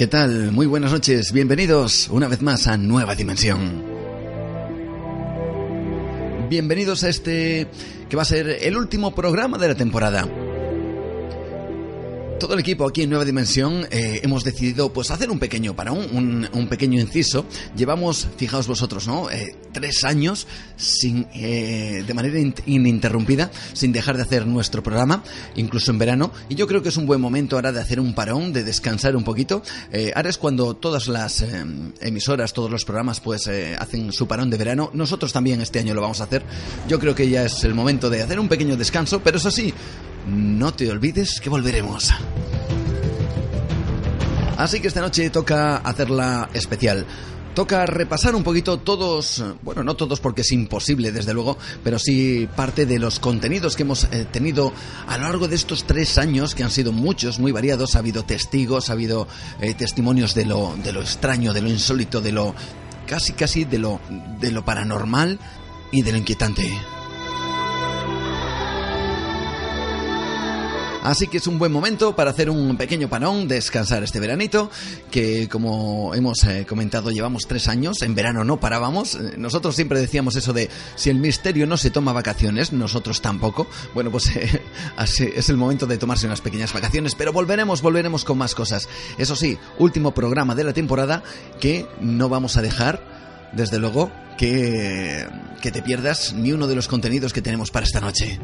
¿Qué tal? Muy buenas noches, bienvenidos una vez más a Nueva Dimensión. Bienvenidos a este que va a ser el último programa de la temporada todo el equipo aquí en Nueva Dimensión eh, hemos decidido pues hacer un pequeño para un, un, pequeño inciso. Llevamos, fijaos vosotros, ¿no? Eh, tres años sin, eh, de manera ininterrumpida, sin dejar de hacer nuestro programa, incluso en verano. Y yo creo que es un buen momento ahora de hacer un parón, de descansar un poquito. ahora es cuando todas las emisoras, todos los programas, pues hacen su parón de verano. Nosotros también este año lo vamos a hacer. Yo creo que ya es el momento de hacer un pequeño descanso, pero eso sí, no te olvides que volveremos. Así que esta noche toca hacerla especial. Toca repasar un poquito todos, bueno, no todos porque es imposible, desde luego, pero sí parte de los contenidos que hemos eh, tenido a lo largo de estos tres años, que han sido muchos, muy variados. Ha habido testigos, ha habido eh, testimonios de lo, de lo extraño, de lo insólito, de lo casi, casi de lo, de lo paranormal y de lo inquietante. Así que es un buen momento para hacer un pequeño panón, descansar este veranito, que como hemos eh, comentado llevamos tres años, en verano no parábamos, eh, nosotros siempre decíamos eso de si el misterio no se toma vacaciones, nosotros tampoco, bueno pues eh, así es el momento de tomarse unas pequeñas vacaciones, pero volveremos, volveremos con más cosas. Eso sí, último programa de la temporada que no vamos a dejar, desde luego, que, que te pierdas ni uno de los contenidos que tenemos para esta noche.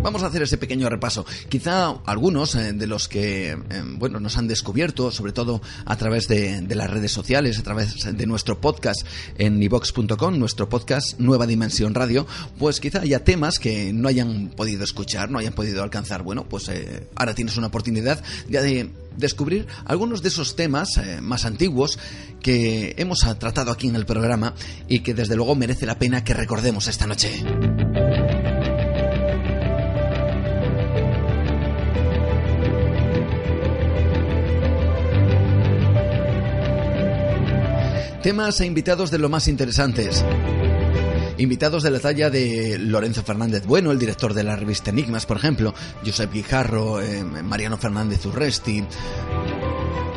Vamos a hacer ese pequeño repaso. Quizá algunos eh, de los que eh, bueno, nos han descubierto, sobre todo a través de, las redes sociales, a través de nuestro podcast en ivox.com, nuestro podcast Nueva Dimensión Radio, pues quizá haya temas que no hayan podido escuchar, no hayan podido alcanzar. Bueno, pues eh, ahora tienes una oportunidad ya de descubrir algunos de esos temas más antiguos que hemos tratado aquí en el programa y que desde luego merece la pena que recordemos esta noche. Temas e invitados de lo más interesantes. Invitados de la talla de Lorenzo Fernández Bueno, el director de la revista Enigmas, por ejemplo, Josep Guijarro, eh, Mariano Fernández Urresti,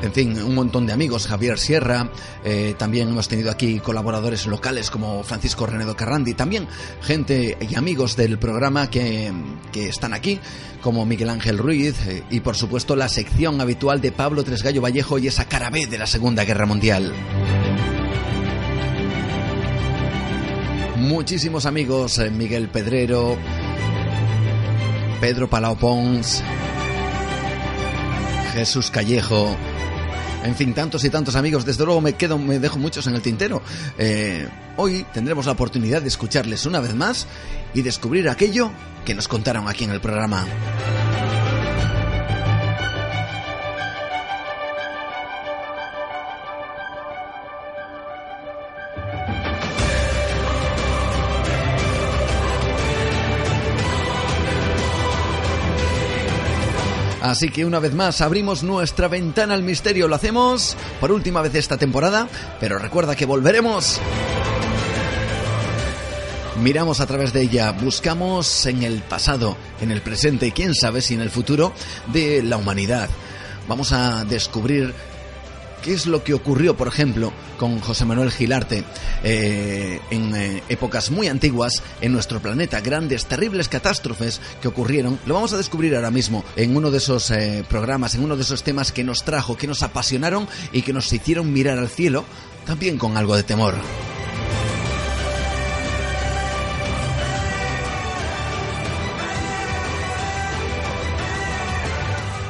en fin, un montón de amigos, Javier Sierra, eh, también hemos tenido aquí colaboradores locales como Francisco Renedo Carrandi, también gente y amigos del programa que, que están aquí, como Miguel Ángel Ruiz, eh, y por supuesto la sección habitual de Pablo Tresgallo Vallejo y esa cara B de la Segunda Guerra Mundial. muchísimos amigos, eh, Miguel Pedrero, Pedro Palau Pons, Jesús Callejo, en fin, tantos y tantos amigos. Desde luego me quedo, me dejo muchos en el tintero. Eh, hoy tendremos la oportunidad de escucharles una vez más y descubrir aquello que nos contaron aquí en el programa. Así que una vez más abrimos nuestra ventana al misterio. Lo hacemos por última vez esta temporada, pero recuerda que volveremos Miramos a través de ella, buscamos en el pasado, en el presente y quién sabe si en el futuro de la humanidad. Vamos a descubrir qué es lo que ocurrió, por ejemplo, con José Manuel Gilarte eh, en eh, épocas muy antiguas en nuestro planeta, grandes, terribles catástrofes que ocurrieron. Lo vamos a descubrir ahora mismo en uno de esos eh, programas, en uno de esos temas que nos trajo, que nos apasionaron y que nos hicieron mirar al cielo, también con algo de temor.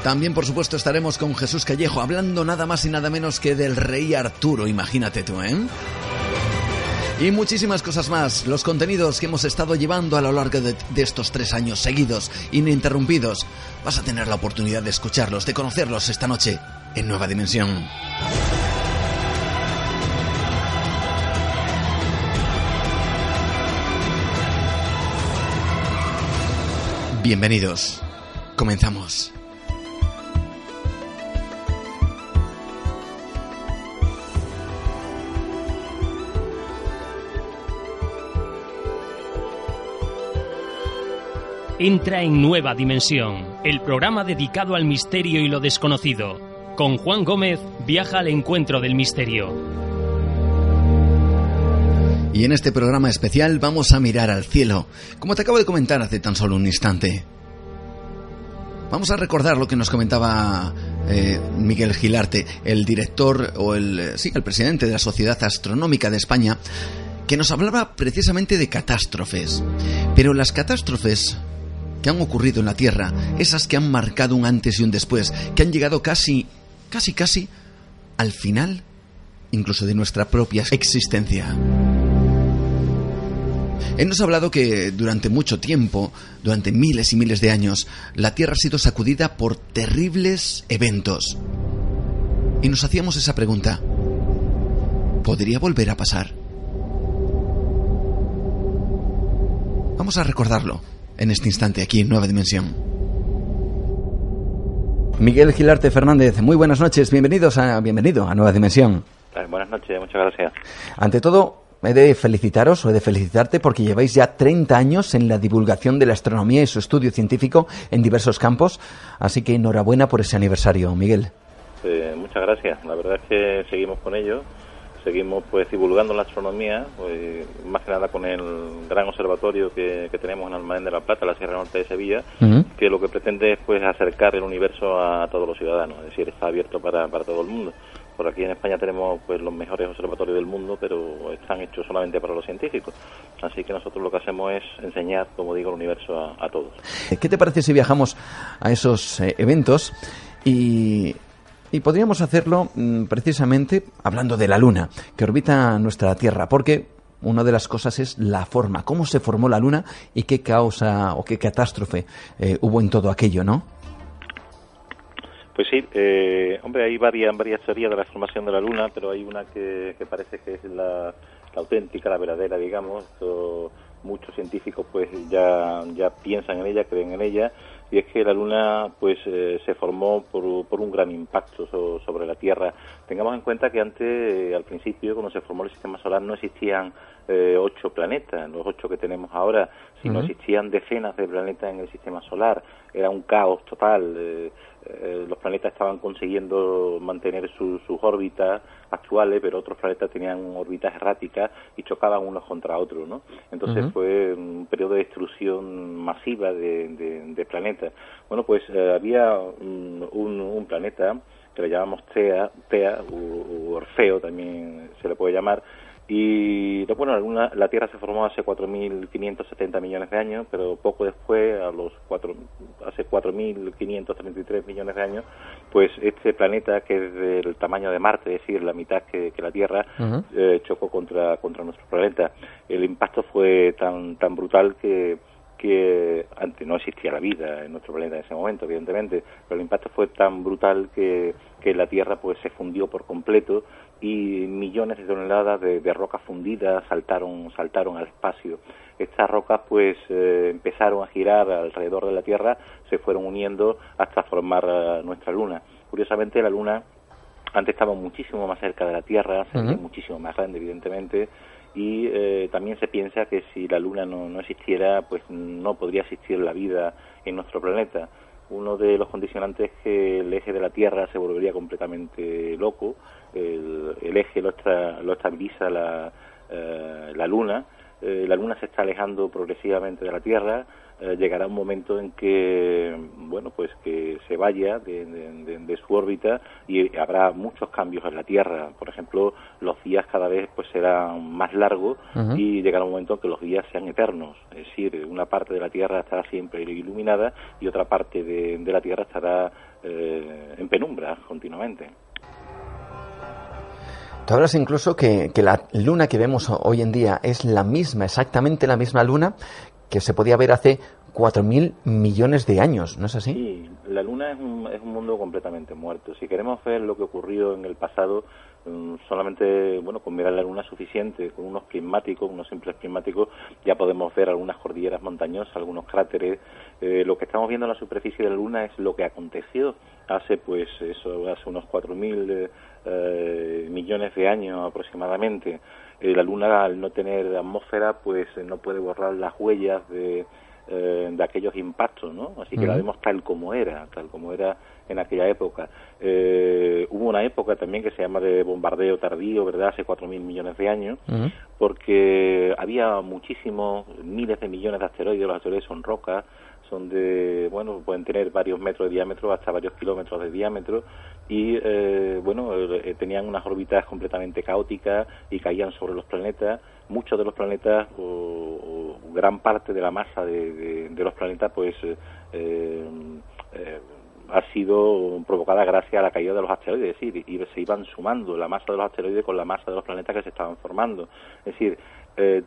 También, por supuesto, estaremos con Jesús Callejo hablando nada más y nada menos que del rey Arturo, imagínate tú, ¿eh? Y muchísimas cosas más, los contenidos que hemos estado llevando a lo largo de, estos tres años seguidos, ininterrumpidos. Vas a tener la oportunidad de escucharlos, de conocerlos esta noche en Nueva Dimensión. Bienvenidos. Comenzamos. Entra en Nueva Dimensión, el programa dedicado al misterio y lo desconocido. Con Juan Gómez viaja al encuentro del misterio. Y en este programa especial vamos a mirar al cielo, como te acabo de comentar hace tan solo un instante. Vamos a recordar lo que nos comentaba eh, Miguel Gilarte, el director o el, sí, el presidente de la Sociedad Astronómica de España, que nos hablaba precisamente de catástrofes. Pero las catástrofes que han ocurrido en la Tierra, esas que han marcado un antes y un después, que han llegado casi, casi, casi al final, incluso de nuestra propia existencia. Él nos ha hablado que durante mucho tiempo, durante miles y miles de años, la Tierra ha sido sacudida por terribles eventos. Y nos hacíamos esa pregunta. ¿Podría volver a pasar? Vamos a recordarlo en este instante aquí en Nueva Dimensión. Miguel Gilarte Fernández, muy buenas noches, bienvenidos a, bienvenido a Nueva Dimensión. Buenas noches, muchas gracias. Ante todo, he de felicitaros o he de felicitarte porque lleváis ya 30 años en la divulgación de la astronomía y su estudio científico en diversos campos, así que enhorabuena por ese aniversario, Miguel. Eh, muchas gracias, la verdad es que seguimos con ello seguimos pues divulgando la astronomía, pues, más que nada con el gran observatorio que, tenemos en Almadén de la Plata, la Sierra Norte de Sevilla, que lo que pretende es pues acercar el universo a todos los ciudadanos, es decir, está abierto para, para todo el mundo. Por aquí en España tenemos pues los mejores observatorios del mundo, pero están hechos solamente para los científicos. Así que nosotros lo que hacemos es enseñar, como digo, el universo a, todos. ¿Qué te parece si viajamos a esos eh, eventos y y podríamos hacerlo mm, precisamente hablando de la Luna, que orbita nuestra Tierra, porque una de las cosas es la forma, cómo se formó la Luna y qué causa o qué catástrofe eh, hubo en todo aquello, ¿no? Pues sí, eh, hombre, hay varias, varias teorías de la formación de la Luna, pero hay una que, parece que es la, auténtica, la verdadera, digamos. muchos científicos pues ya, ya piensan en ella, creen en ella, y es que la Luna pues eh, se formó por, por, un gran impacto sobre la Tierra. Tengamos en cuenta que antes, eh, al principio, cuando se formó el sistema solar, no existían eh, ocho planetas, los ocho que tenemos ahora, sino existían decenas de planetas en el sistema solar. Era un caos total. Los planetas estaban consiguiendo mantener sus órbitas actuales, pero otros planetas tenían órbitas erráticas y chocaban unos contra otros, ¿no? Entonces fue un periodo de destrucción masiva de planetas bueno, pues eh, había un, un, planeta que le llamamos Tea, Tea u, Orfeo también se le puede llamar, y bueno, la Tierra se formó hace 4.570 millones de años, pero poco después, a los cuatro, hace 4.533 millones de años, pues este planeta, que es del tamaño de Marte, es decir, la mitad que, la Tierra, eh, chocó contra, contra nuestro planeta. El impacto fue tan, tan brutal que que antes no existía la vida en nuestro planeta en ese momento, evidentemente, pero el impacto fue tan brutal que, que la Tierra pues se fundió por completo y millones de toneladas de, de rocas fundidas saltaron, saltaron al espacio. Estas rocas pues eh, empezaron a girar alrededor de la Tierra, se fueron uniendo hasta formar eh, nuestra Luna. Curiosamente la Luna antes estaba muchísimo más cerca de la Tierra, muchísimo más grande, evidentemente, y eh, también se piensa que si la Luna no, no existiera, pues no podría existir la vida en nuestro planeta. Uno de los condicionantes es que el eje de la Tierra se volvería completamente loco, el, eje lo, estabiliza la, eh, la Luna, eh, la Luna se está alejando progresivamente de la Tierra, eh, llegará un momento en que, bueno, pues que se vaya de, su órbita y habrá muchos cambios en la Tierra. Por ejemplo, los días cada vez pues serán más largos y llegará un momento en que los días sean eternos. Es decir, una parte de la Tierra estará siempre iluminada y otra parte de, la Tierra estará eh, en penumbra continuamente. Tú hablas incluso que, la luna que vemos hoy en día es la misma, exactamente la misma luna que se podía ver hace 4.000 millones de años, ¿no es así? Sí, la Luna es un, es un mundo completamente muerto. Si queremos ver lo que ocurrió en el pasado, mm, solamente, bueno, con mirar la Luna suficiente, con unos prismáticos, unos simples prismáticos, ya podemos ver algunas cordilleras montañosas, algunos cráteres. Eh, lo que estamos viendo en la superficie de la Luna es lo que aconteció hace, pues, eso, hace unos 4.000 eh, millones de años aproximadamente. Eh, la Luna, al no tener atmósfera, pues eh, no puede borrar las huellas de, eh, de aquellos impactos, ¿no? Así que la vemos tal como era, tal como era en aquella época. hubo una época también que se llama de bombardeo tardío, ¿verdad? Hace 4.000 millones de años, porque había muchísimos, miles de millones de asteroides, los asteroides son rocas, son de, bueno, pueden tener varios metros de diámetro hasta varios kilómetros de diámetro y, eh, bueno, eh, tenían unas órbitas completamente caóticas y caían sobre los planetas. Muchos de los planetas, o, gran parte de la masa de, los planetas, pues, eh, ha sido provocada gracias a la caída de los asteroides, es decir, y se iban sumando la masa de los asteroides con la masa de los planetas que se estaban formando. Es decir,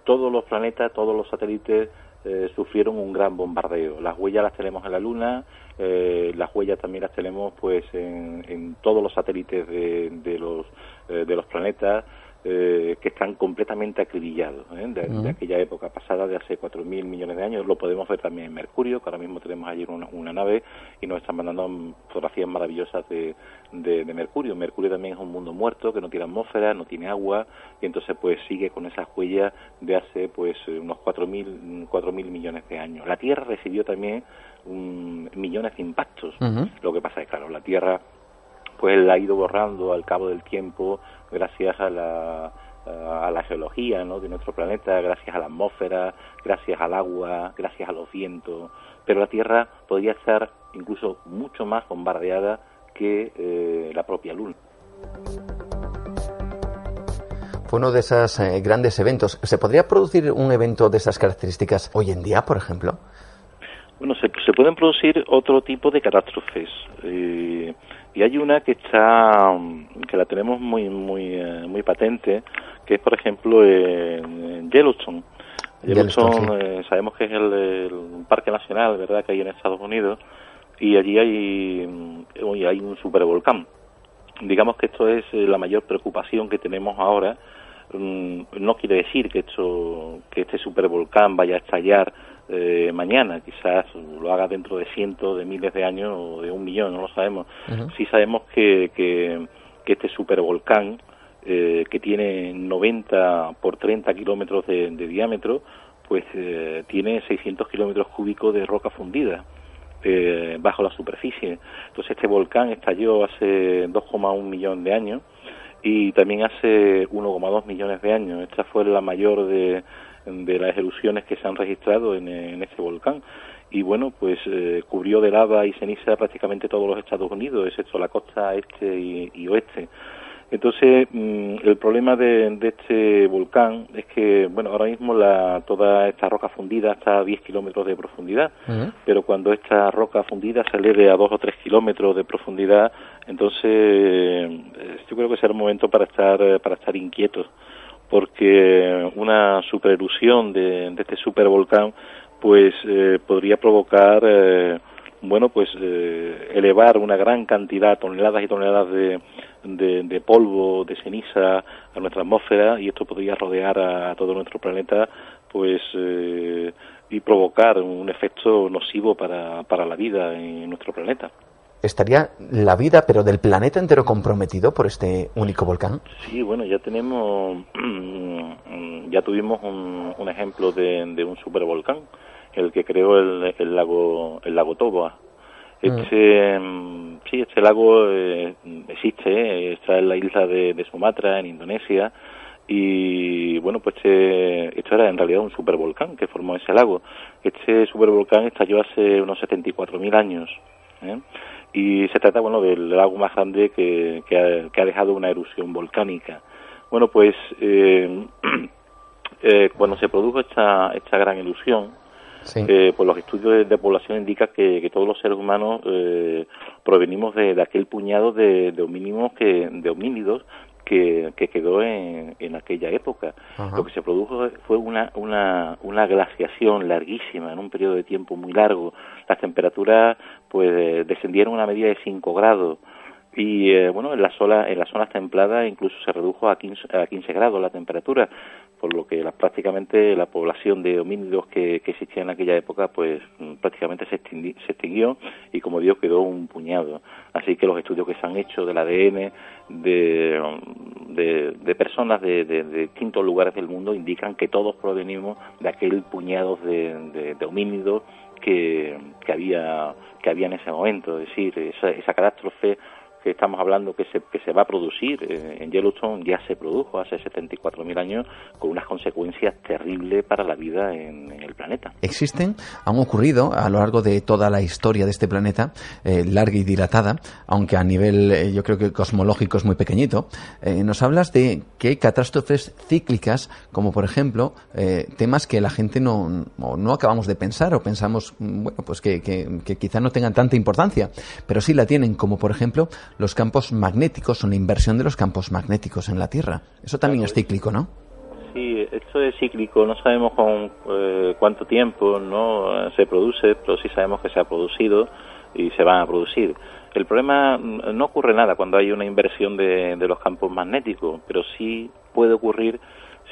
todos los planetas, todos los satélites eh, sufrieron un gran bombardeo. Las huellas las tenemos en la Luna, eh, las huellas también las tenemos pues en, todos los satélites de, los, eh, de los planetas. Eh, que están completamente acribillados ¿eh? de, aquella época pasada, de hace 4.000 millones de años. Lo podemos ver también en Mercurio, que ahora mismo tenemos allí una, nave y nos están mandando fotografías maravillosas de, de, Mercurio. Mercurio también es un mundo muerto, que no tiene atmósfera, no tiene agua, y entonces pues sigue con esas huellas de hace pues unos 4.000 mil millones de años. La Tierra recibió también millones de impactos. Lo que pasa es, claro, la Tierra pues la ha ido borrando al cabo del tiempo gracias a la, a la geología ¿no? de nuestro planeta, gracias a la atmósfera, gracias al agua, gracias a los vientos, pero la Tierra podría estar incluso mucho más bombardeada que eh, la propia Luna. Fue uno de esos eh, grandes eventos. ¿Se podría producir un evento de esas características hoy en día, por ejemplo? Bueno, se, se pueden producir otro tipo de catástrofes. Eh, y hay una que está que la tenemos muy muy eh, muy patente que es por ejemplo en Yellowstone. Yellowstone, eh, sabemos que es el, parque nacional verdad que hay en Estados Unidos. Y allí hay mm, hay un supervolcán. Digamos que esto es eh, la mayor preocupación que tenemos ahora. Mm, no quiere decir que esto que este supervolcán vaya a estallar eh, mañana, quizás lo haga dentro de cientos de miles de años o de un millón, no lo sabemos. Sí sabemos que, que, este supervolcán, eh, que tiene 90 por 30 kilómetros de, diámetro, pues eh, tiene 600 kilómetros cúbicos de roca fundida. Eh, bajo la superficie. Entonces este volcán estalló hace 2,1 millones de años y también hace 1,2 millones de años. Esta fue la mayor de, de las erupciones que se han registrado en, en este volcán. Y bueno, pues eh, cubrió de lava y ceniza prácticamente todos los Estados Unidos, excepto la costa este y, oeste. Entonces, mm, el problema de, este volcán es que, bueno, ahora mismo la, toda esta roca fundida está a 10 kilómetros de profundidad, pero cuando esta roca fundida sale de a 2 o 3 kilómetros de profundidad, entonces eh, yo creo que será el momento para estar, para estar inquietos porque una supererupción de, de este supervolcán pues eh, podría provocar eh, bueno pues eh, elevar una gran cantidad toneladas y toneladas de, de, polvo de ceniza a nuestra atmósfera y esto podría rodear a, todo nuestro planeta pues y provocar un efecto nocivo para, para la vida en nuestro planeta estaría la vida, pero del planeta entero comprometido por este único volcán. Sí, bueno, ya tenemos, ya tuvimos un, ejemplo de, un supervolcán, el que creó el, lago, el lago Toba. Mm. Este, sí, este lago eh, existe, está en la isla de, Sumatra, en Indonesia, y bueno, pues este, esto era en realidad un supervolcán que formó ese lago. Este supervolcán estalló hace unos 74.000 años. ¿eh? Y se trata bueno del lago más grande que, que, ha, dejado una erupción volcánica bueno pues eh, eh, cuando se produjo esta esta gran erupción eh, pues los estudios de, población indican que, todos los seres humanos provenimos de, aquel puñado de, de homínidos que de homínidos que, quedó en, en, aquella época. Lo que se produjo fue una, una, una glaciación larguísima en un periodo de tiempo muy largo. Las temperaturas pues descendieron a una medida de 5 grados. Y eh, bueno en la zona en las zonas templadas incluso se redujo a 15, a 15 grados la temperatura por lo que prácticamente la población de homínidos que, existía en aquella época pues mm, prácticamente se, extinguió y como digo quedó un puñado. Así que los estudios que se han hecho del ADN de, de, personas de, de, distintos lugares del mundo indican que todos provenimos de aquel puñado de, homínidos que, que había que había en ese momento. Es decir esa, esa catástrofe que estamos hablando que se, que se va a producir eh, en Yellowstone ya se produjo hace 74.000 años con unas consecuencias terribles para la vida en, el planeta. Existen, han ocurrido a lo largo de toda la historia de este planeta, eh, larga y dilatada, aunque a nivel eh, yo creo que cosmológico es muy pequeñito. nos hablas de que hay catástrofes cíclicas, como por ejemplo temas que la gente no, no acabamos de pensar o pensamos mm, bueno pues que, que, que quizá no tengan tanta importancia, pero sí la tienen, como por ejemplo los campos magnéticos o la inversión de los campos magnéticos en la Tierra. Eso también es cíclico, ¿no? Sí, esto es cíclico. No sabemos con eh, cuánto tiempo no se produce, pero sí sabemos que se ha producido y se van a producir. El problema mm, no ocurre nada cuando hay una inversión de, de los campos magnéticos, pero sí puede ocurrir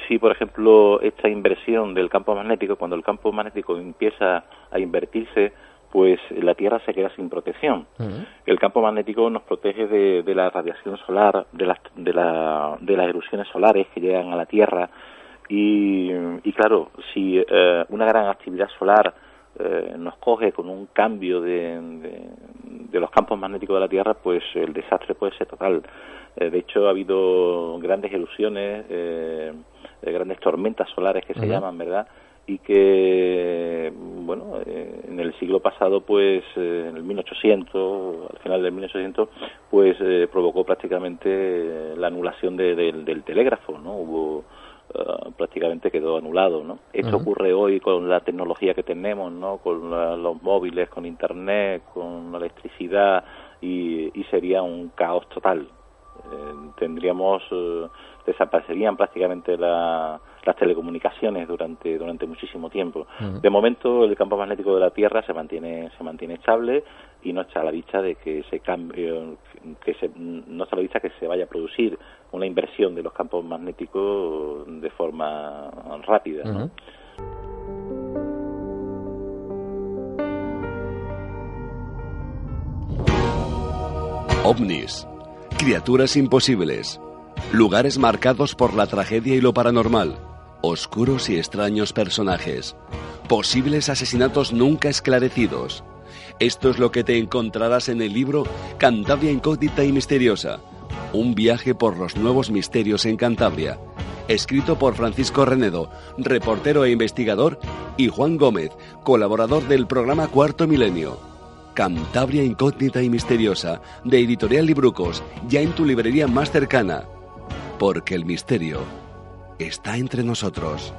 si, por ejemplo, esta inversión del campo magnético, cuando el campo magnético empieza a invertirse, pues la Tierra se queda sin protección. El campo magnético nos protege de, la radiación solar, de las, de, la, de las erupciones solares que llegan a la Tierra y, claro, si eh, una gran actividad solar eh, nos coge con un cambio de, de, los campos magnéticos de la Tierra, pues el desastre puede ser total. Eh, de hecho, ha habido grandes erupciones, grandes tormentas solares que se llaman, ¿verdad?, y que bueno eh, en el siglo pasado pues eh, en el 1800 al final del 1800 pues eh, provocó prácticamente la anulación del telégrafo no hubo prácticamente quedó anulado no esto ocurre hoy con la tecnología que tenemos no con los móviles con internet con la electricidad y, y sería un caos total. Tendríamos desaparecerían prácticamente las telecomunicaciones durante durante muchísimo tiempo. De momento el campo magnético de la Tierra se mantiene se mantiene estable y no está a la vista de que se cambie que se, no está a la vista que se vaya a producir una inversión de los campos magnéticos de forma rápida. OVNIS, criaturas imposibles, Lugares marcados por la tragedia y lo paranormal. Oscuros y extraños personajes. Posibles asesinatos nunca esclarecidos. Esto es lo que te encontrarás en el libro Cantabria Incógnita y Misteriosa. Un viaje por los nuevos misterios en Cantabria. Escrito por Francisco Renedo, reportero e investigador, y Juan Gómez, colaborador del programa Cuarto Milenio. Cantabria Incógnita y Misteriosa, de Editorial Librucos, ya en tu librería más cercana porque el misterio está entre nosotros.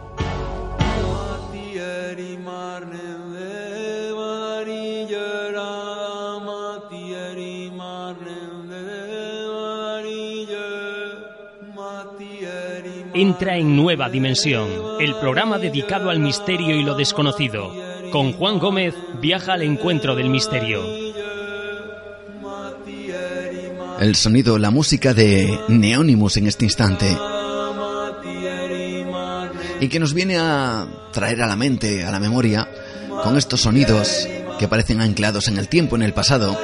Entra en Nueva Dimensión, el programa dedicado al misterio y lo desconocido. Con Juan Gómez viaja al encuentro del misterio. el sonido, la música de Neonimus en este instante. Y que nos viene a traer a la mente, a la memoria, con estos sonidos que parecen anclados en el tiempo, en el pasado,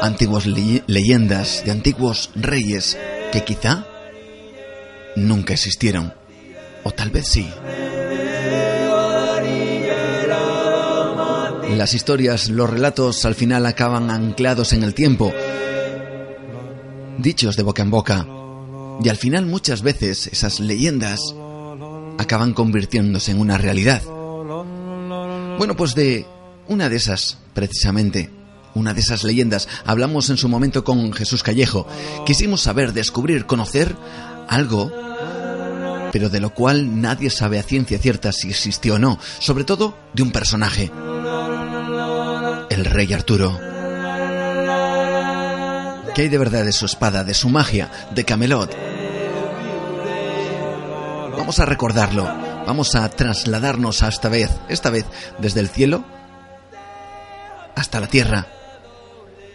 antiguas leyendas de antiguos reyes que quizá nunca existieron, o tal vez sí. Las historias, los relatos al final acaban anclados en el tiempo, dichos de boca en boca, y al final muchas veces esas leyendas acaban convirtiéndose en una realidad. Bueno, pues de una de esas, precisamente, una de esas leyendas, hablamos en su momento con Jesús Callejo. Quisimos saber, descubrir, conocer algo, pero de lo cual nadie sabe a ciencia cierta si existió o no, sobre todo de un personaje, el rey Arturo. ¿Qué hay de verdad de su espada, de su magia, de Camelot? Vamos a recordarlo, vamos a trasladarnos a esta vez, esta vez desde el cielo hasta la tierra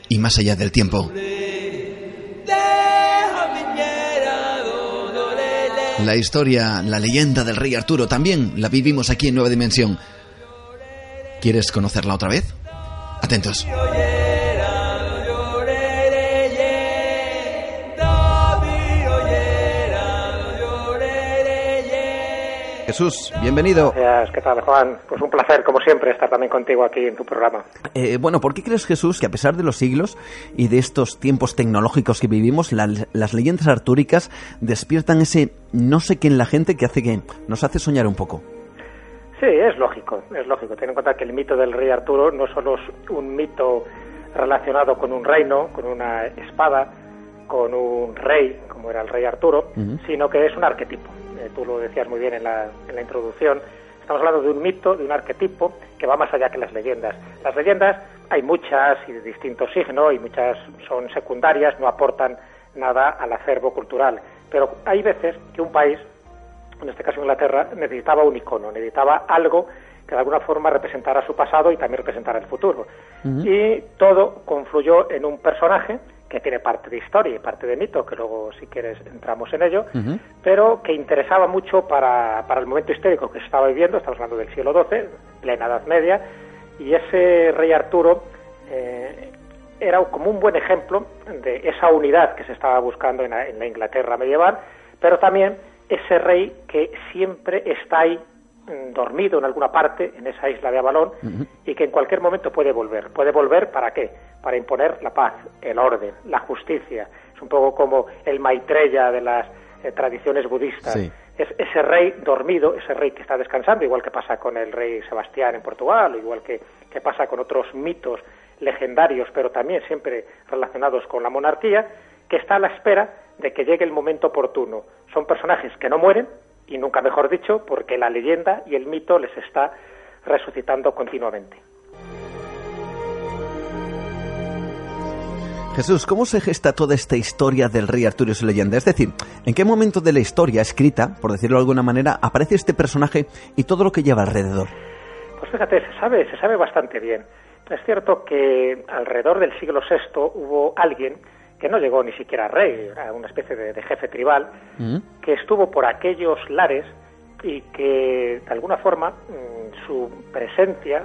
y más allá del tiempo. La historia, la leyenda del rey Arturo también la vivimos aquí en Nueva Dimensión. ¿Quieres conocerla otra vez? Atentos. Jesús, bienvenido. Gracias, ¿qué tal, Juan? Pues un placer, como siempre, estar también contigo aquí en tu programa. Eh, bueno, ¿por qué crees, Jesús, que a pesar de los siglos y de estos tiempos tecnológicos que vivimos, las leyendas artúricas despiertan ese no sé qué en la gente que hace que nos hace soñar un poco? Sí, es lógico, es lógico. Ten en cuenta que el mito del rey Arturo no solo es un mito relacionado con un reino, con una espada, con un rey, como era el rey Arturo, sino que es un arquetipo eh, tú lo decías muy bien en la, en la introducción, estamos hablando de un mito, de un arquetipo que va más allá que las leyendas. Las leyendas hay muchas y de distinto signo y muchas son secundarias, no aportan nada al acervo cultural. Pero hay veces que un país, en este caso Inglaterra, necesitaba un icono, necesitaba algo que de alguna forma representara su pasado y también representara el futuro. Y todo confluyó en un personaje que tiene parte de historia y parte de mito, que luego si quieres entramos en ello, pero que interesaba mucho para, para, el momento histórico que se estaba viviendo, estamos hablando del siglo XII, plena Edad Media, y ese rey Arturo eh, era como un buen ejemplo de esa unidad que se estaba buscando en la Inglaterra medieval, pero también ese rey que siempre está ahí dormido en alguna parte en esa isla de Avalón y que en cualquier momento puede volver. ¿Puede volver para qué? Para imponer la paz, el orden, la justicia. Es un poco como el Maitreya de las eh, tradiciones budistas. Es ese rey dormido, ese rey que está descansando, igual que pasa con el rey Sebastián en Portugal, o igual que, que pasa con otros mitos legendarios, pero también siempre relacionados con la monarquía, que está a la espera de que llegue el momento oportuno. Son personajes que no mueren, y nunca mejor dicho, porque la leyenda y el mito les está resucitando continuamente. Jesús, ¿cómo se gesta toda esta historia del rey Arturo y su leyenda? Es decir, ¿en qué momento de la historia escrita, por decirlo de alguna manera, aparece este personaje y todo lo que lleva alrededor? Pues fíjate, se sabe, se sabe bastante bien. Es cierto que alrededor del siglo VI hubo alguien que no llegó ni siquiera a rey, era una especie de, jefe tribal, mm. que estuvo por aquellos lares y que de alguna forma mm, su presencia,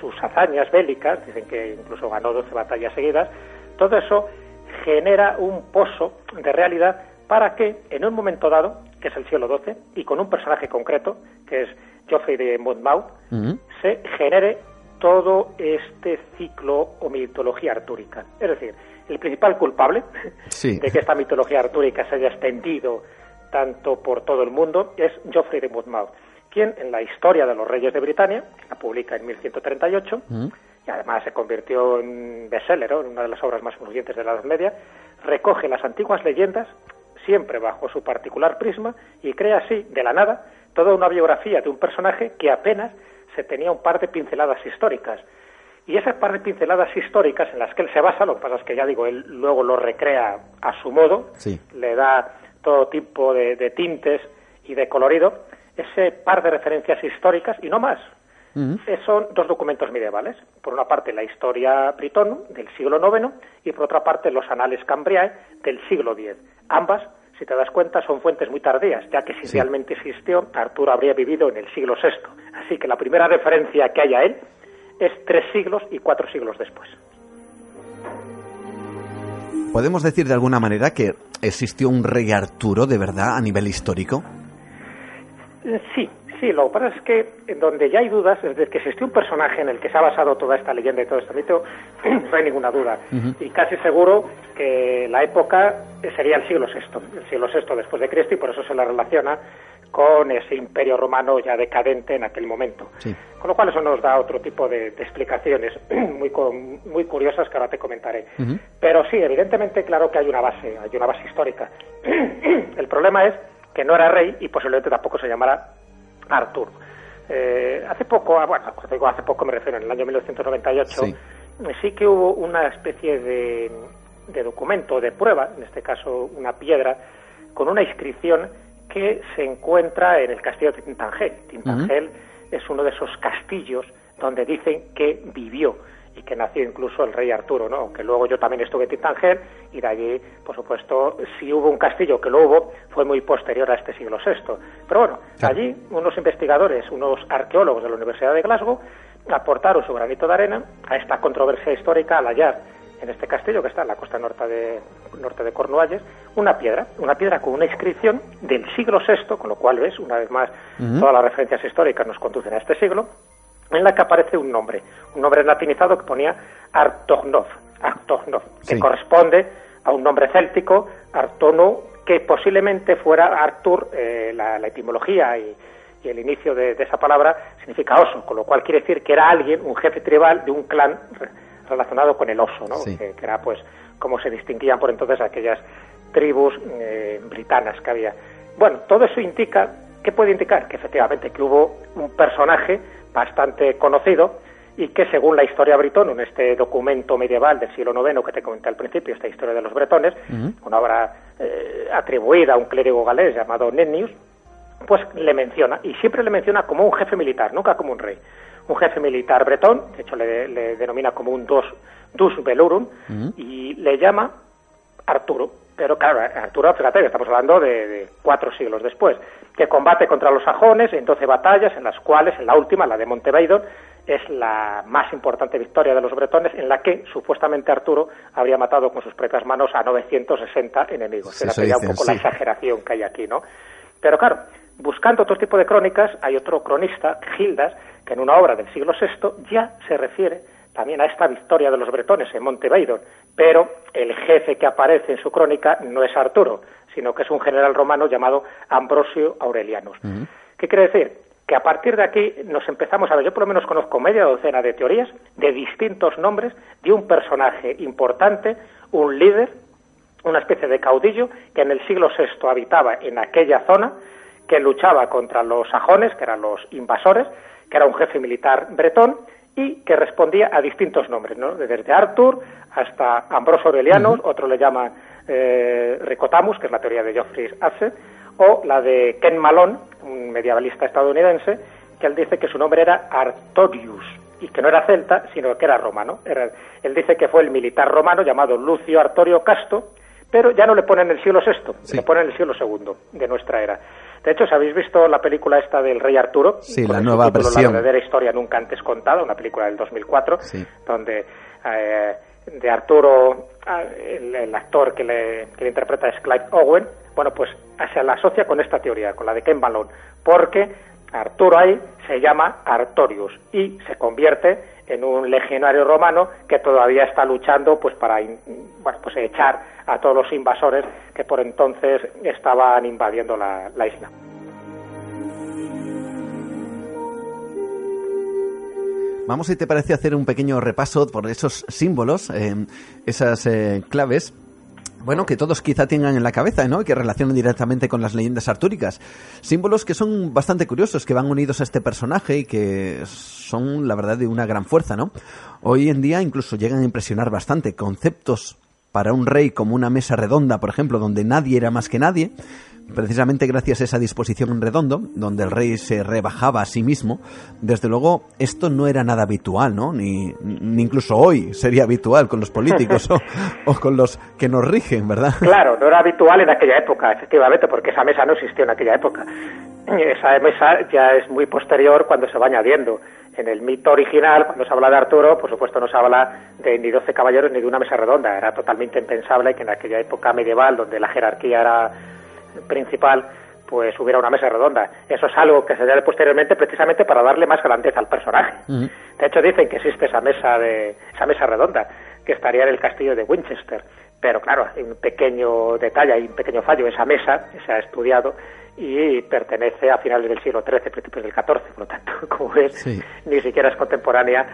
sus hazañas bélicas, dicen que incluso ganó 12 batallas seguidas, todo eso genera un pozo de realidad para que en un momento dado, que es el siglo XII, y con un personaje concreto, que es Geoffrey de Monmouth, mm. se genere todo este ciclo o mitología artúrica. Es decir, el principal culpable de que esta mitología artúrica se haya extendido tanto por todo el mundo es Geoffrey de Monmouth, quien en la historia de los reyes de Britania, que la publica en 1138, mm. y además se convirtió en bestseller, en una de las obras más influyentes de la Edad Media, recoge las antiguas leyendas, siempre bajo su particular prisma, y crea así, de la nada, toda una biografía de un personaje que apenas se tenía un par de pinceladas históricas. Y esas par de pinceladas históricas en las que él se basa, lo que pasa es que ya digo, él luego lo recrea a su modo, le da todo tipo de, tintes y de colorido, ese par de referencias históricas y no más. Son dos documentos medievales. Por una parte, la historia britona del siglo IX y por otra parte, los anales cambriae del siglo X. Ambas, si te das cuenta, son fuentes muy tardías, ya que si realmente existió, Arturo habría vivido en el siglo VI. Así que la primera referencia que hay a él es tres siglos y cuatro siglos después. ¿Podemos decir de alguna manera que existió un rey Arturo de verdad a nivel histórico? Sí, Sí, lo que pasa es que donde ya hay dudas, es de que existió un personaje en el que se ha basado toda esta leyenda y todo este mito, no hay ninguna duda. Y casi seguro que la época sería el siglo VI, el siglo VI después de Cristo, y por eso se la relaciona con ese imperio romano ya decadente en aquel momento. Con lo cual eso nos da otro tipo de, explicaciones muy, muy curiosas que ahora te comentaré. Pero sí, evidentemente, claro que hay una base, hay una base histórica. el problema es que no era rey y posiblemente tampoco se llamara Artur. Eh, hace poco, ah, bueno, cuando digo hace poco me refiero, en el año 1998, sí, que hubo una especie de, de documento, de prueba, en este caso una piedra, con una inscripción que se encuentra en el castillo de Tintangel. Tintangel es uno de esos castillos donde dicen que vivió y que nació incluso el rey Arturo, ¿no? Aunque luego yo también estuve en Tintangel y de allí, por supuesto, si hubo un castillo, que lo hubo, fue muy posterior a este siglo VI. Pero bueno, allí unos investigadores, unos arqueólogos de la Universidad de Glasgow aportaron su granito de arena a esta controversia histórica al hallar en este castillo que está en la costa norte de, norte de Cornualles, una piedra, una piedra con una inscripción del siglo VI, con lo cual ves, una vez más, todas las referencias históricas nos conducen a este siglo, en la que aparece un nombre, un nombre latinizado que ponía Artognov, Artognov que corresponde a un nombre céltico, Artono, que posiblemente fuera Artur, eh, la, etimología y, el inicio de, esa palabra significa oso, con lo cual quiere decir que era alguien, un jefe tribal de un clan relacionado con el oso, ¿no? Que, era pues como se distinguían por entonces aquellas tribus eh, britanas que había. Bueno, todo eso indica, ¿qué puede indicar? Que efectivamente que hubo un personaje bastante conocido y que según la historia bretona, en este documento medieval del siglo IX que te comenté al principio, esta historia de los bretones, una obra eh, atribuida a un clérigo galés llamado Nennius, pues le menciona, y siempre le menciona como un jefe militar, nunca como un rey. Un jefe militar bretón, de hecho le, denomina como un dos, dus velurum, y le llama Arturo. Pero claro, Arturo, fíjate que estamos hablando de, cuatro siglos después, que combate contra los sajones en doce batallas, en las cuales, en la última, la de Montevideo, es la más importante victoria de los bretones, en la que supuestamente Arturo habría matado con sus propias manos a 960 enemigos. Sí, sería un poco la exageración que hay aquí, ¿no? Pero claro, buscando otro tipo de crónicas, hay otro cronista, Gildas, que en una obra del siglo VI ya se refiere también a esta victoria de los bretones en Montevideo, pero el jefe que aparece en su crónica no es Arturo, sino que es un general romano llamado Ambrosio Aurelianus. ¿Qué quiere decir? Que a partir de aquí nos empezamos a ver, yo por lo menos conozco media docena de teorías de distintos nombres de un personaje importante, un líder, una especie de caudillo que en el siglo VI habitaba en aquella zona, que luchaba contra los sajones, que eran los invasores, que era un jefe militar bretón, y que respondía a distintos nombres, ¿no? desde Arthur hasta Ambrosio Aureliano, otro le llama eh, Ricotamus, que es la teoría de Geoffrey Arce, o la de Ken Malone, un medievalista estadounidense, que él dice que su nombre era Artorius y que no era celta, sino que era romano. él dice que fue el militar romano llamado Lucio Artorio Casto, pero ya no le ponen el siglo VI, le ponen el siglo II de nuestra era. De hecho, si habéis visto la película esta del Rey Arturo, sí, la nueva versión. La verdadera historia nunca antes contada, una película del 2004, donde eh, de Arturo, ah, el, actor que le, que le, interpreta es Clive Owen, bueno, pues se la asocia con esta teoría, con la de Ken Malone, porque Arturo ahí se llama Artorius y se convierte en un legionario romano que todavía está luchando pues para bueno, pues echar a todos los invasores que por entonces estaban invadiendo la, isla. Vamos, si te parece, hacer un pequeño repaso por esos símbolos, eh, esas eh, claves bueno, que todos quizá tengan en la cabeza, ¿no? Y que relacionen directamente con las leyendas artúricas. Símbolos que son bastante curiosos, que van unidos a este personaje y que son, la verdad, de una gran fuerza, ¿no? Hoy en día incluso llegan a impresionar bastante. Conceptos para un rey como una mesa redonda, por ejemplo, donde nadie era más que nadie, precisamente gracias a esa disposición en redondo, donde el rey se rebajaba a sí mismo, desde luego esto no era nada habitual, ¿no? Ni, incluso hoy sería habitual con los políticos o, con los que nos rigen, ¿verdad? Claro, no era habitual en aquella época, efectivamente, porque esa mesa no existió en aquella época. Esa mesa ya es muy posterior cuando se va añadiendo. En el mito original, cuando se habla de Arturo, por supuesto no se habla de ni doce caballeros ni de una mesa redonda. Era totalmente impensable que en aquella época medieval, donde la jerarquía era principal, pues hubiera una mesa redonda. Eso es algo que se añade posteriormente precisamente para darle más grandeza al personaje. De hecho, dicen que existe esa mesa, de, esa mesa redonda, que estaría en el castillo de Winchester. Pero claro, hay un pequeño detalle, hay un pequeño fallo. Esa mesa se ha estudiado y pertenece a finales del siglo XIII, principios del XIV, por lo tanto, como ves, ni siquiera es contemporánea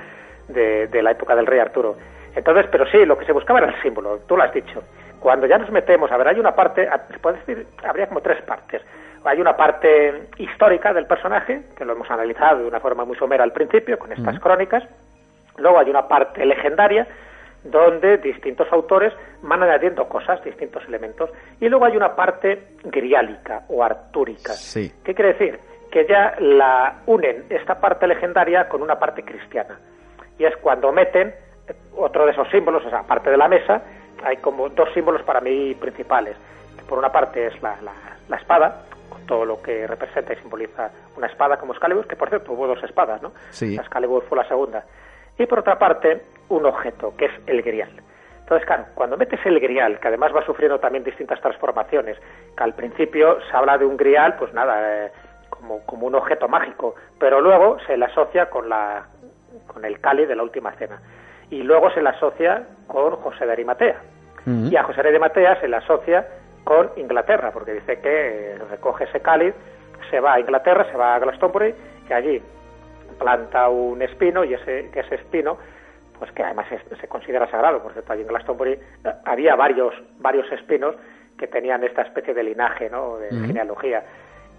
de, de, la época del rey Arturo. Entonces, pero sí, lo que se buscaba era el símbolo, tú lo has dicho. Cuando ya nos metemos, a ver, hay una parte, se puede decir, habría como tres partes. Hay una parte histórica del personaje, que lo hemos analizado de una forma muy somera al principio, con estas crónicas. Luego hay una parte legendaria, donde distintos autores van añadiendo cosas, distintos elementos. Y luego hay una parte griálica o artúrica. ¿Qué quiere decir? Que ya la unen esta parte legendaria con una parte cristiana. Y es cuando meten otro de esos símbolos, o sea, aparte de la mesa, hay como dos símbolos para mí principales. Por una parte es la, la, espada, con todo lo que representa y simboliza una espada como Excalibur, que por cierto hubo dos espadas, ¿no? Sí. Excalibur fue la segunda. Y por otra parte, un objeto, que es el grial. Entonces, claro, cuando metes el grial, que además va sufriendo también distintas transformaciones, que al principio se habla de un grial, pues nada, eh, como, como un objeto mágico, pero luego se le asocia con, la, con el cáliz de la última cena. Y luego se le asocia con José de Arimatea. Y a José de Arimatea se le asocia con Inglaterra, porque dice que recoge ese cáliz, se va a Inglaterra, se va a Glastonbury, y allí planta un espino, y ese, que ese espino pues que además se considera sagrado, por cierto, allí en Glastonbury eh, había varios, varios espinos que tenían esta especie de linaje, ¿no? de genealogía.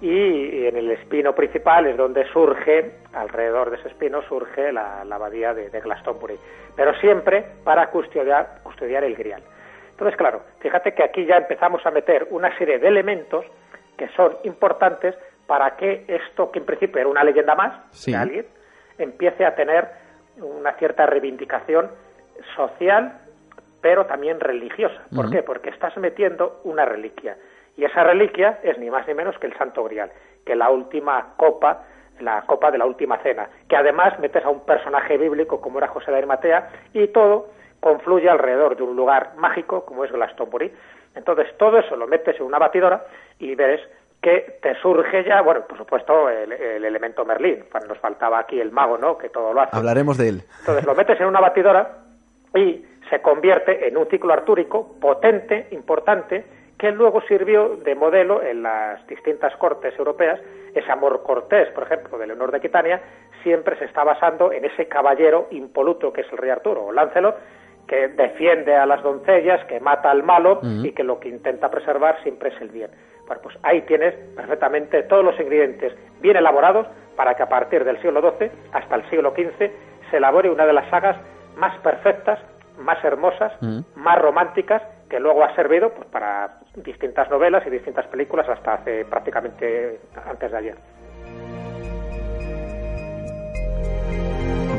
Y, en el espino principal es donde surge, alrededor de ese espino, surge la, abadía de, Glastonbury, pero siempre para custodiar, custodiar el grial. Entonces, claro, fíjate que aquí ya empezamos a meter una serie de elementos que son importantes para que esto, que en principio era una leyenda más de alguien, empiece a tener una cierta reivindicación social, pero también religiosa. ¿Por qué? Porque estás metiendo una reliquia. Y esa reliquia es ni más ni menos que el Santo Grial, que la última copa, la copa de la última cena, que además metes a un personaje bíblico como era José de Arimatea y todo confluye alrededor de un lugar mágico como es Glastonbury. Entonces todo eso lo metes en una batidora y ves que te surge ya, bueno, por supuesto, el, elemento Merlín. Nos faltaba aquí el mago, ¿no? Que todo lo hace. Hablaremos de él. Entonces lo metes en una batidora y se convierte en un ciclo artúrico potente, importante, que luego sirvió de modelo en las distintas cortes europeas. Ese amor cortés, por ejemplo, de Leonor de Aquitania, siempre se está basando en ese caballero impoluto que es el rey Arturo, o Lancelot, que defiende a las doncellas, que mata al malo y que lo que intenta preservar siempre es el bien. Pues ahí tienes perfectamente todos los ingredientes bien elaborados para que a partir del siglo XII hasta el siglo XV se elabore una de las sagas más perfectas, más hermosas, más románticas, que luego ha servido pues, para distintas novelas y distintas películas hasta hace prácticamente antes de ayer.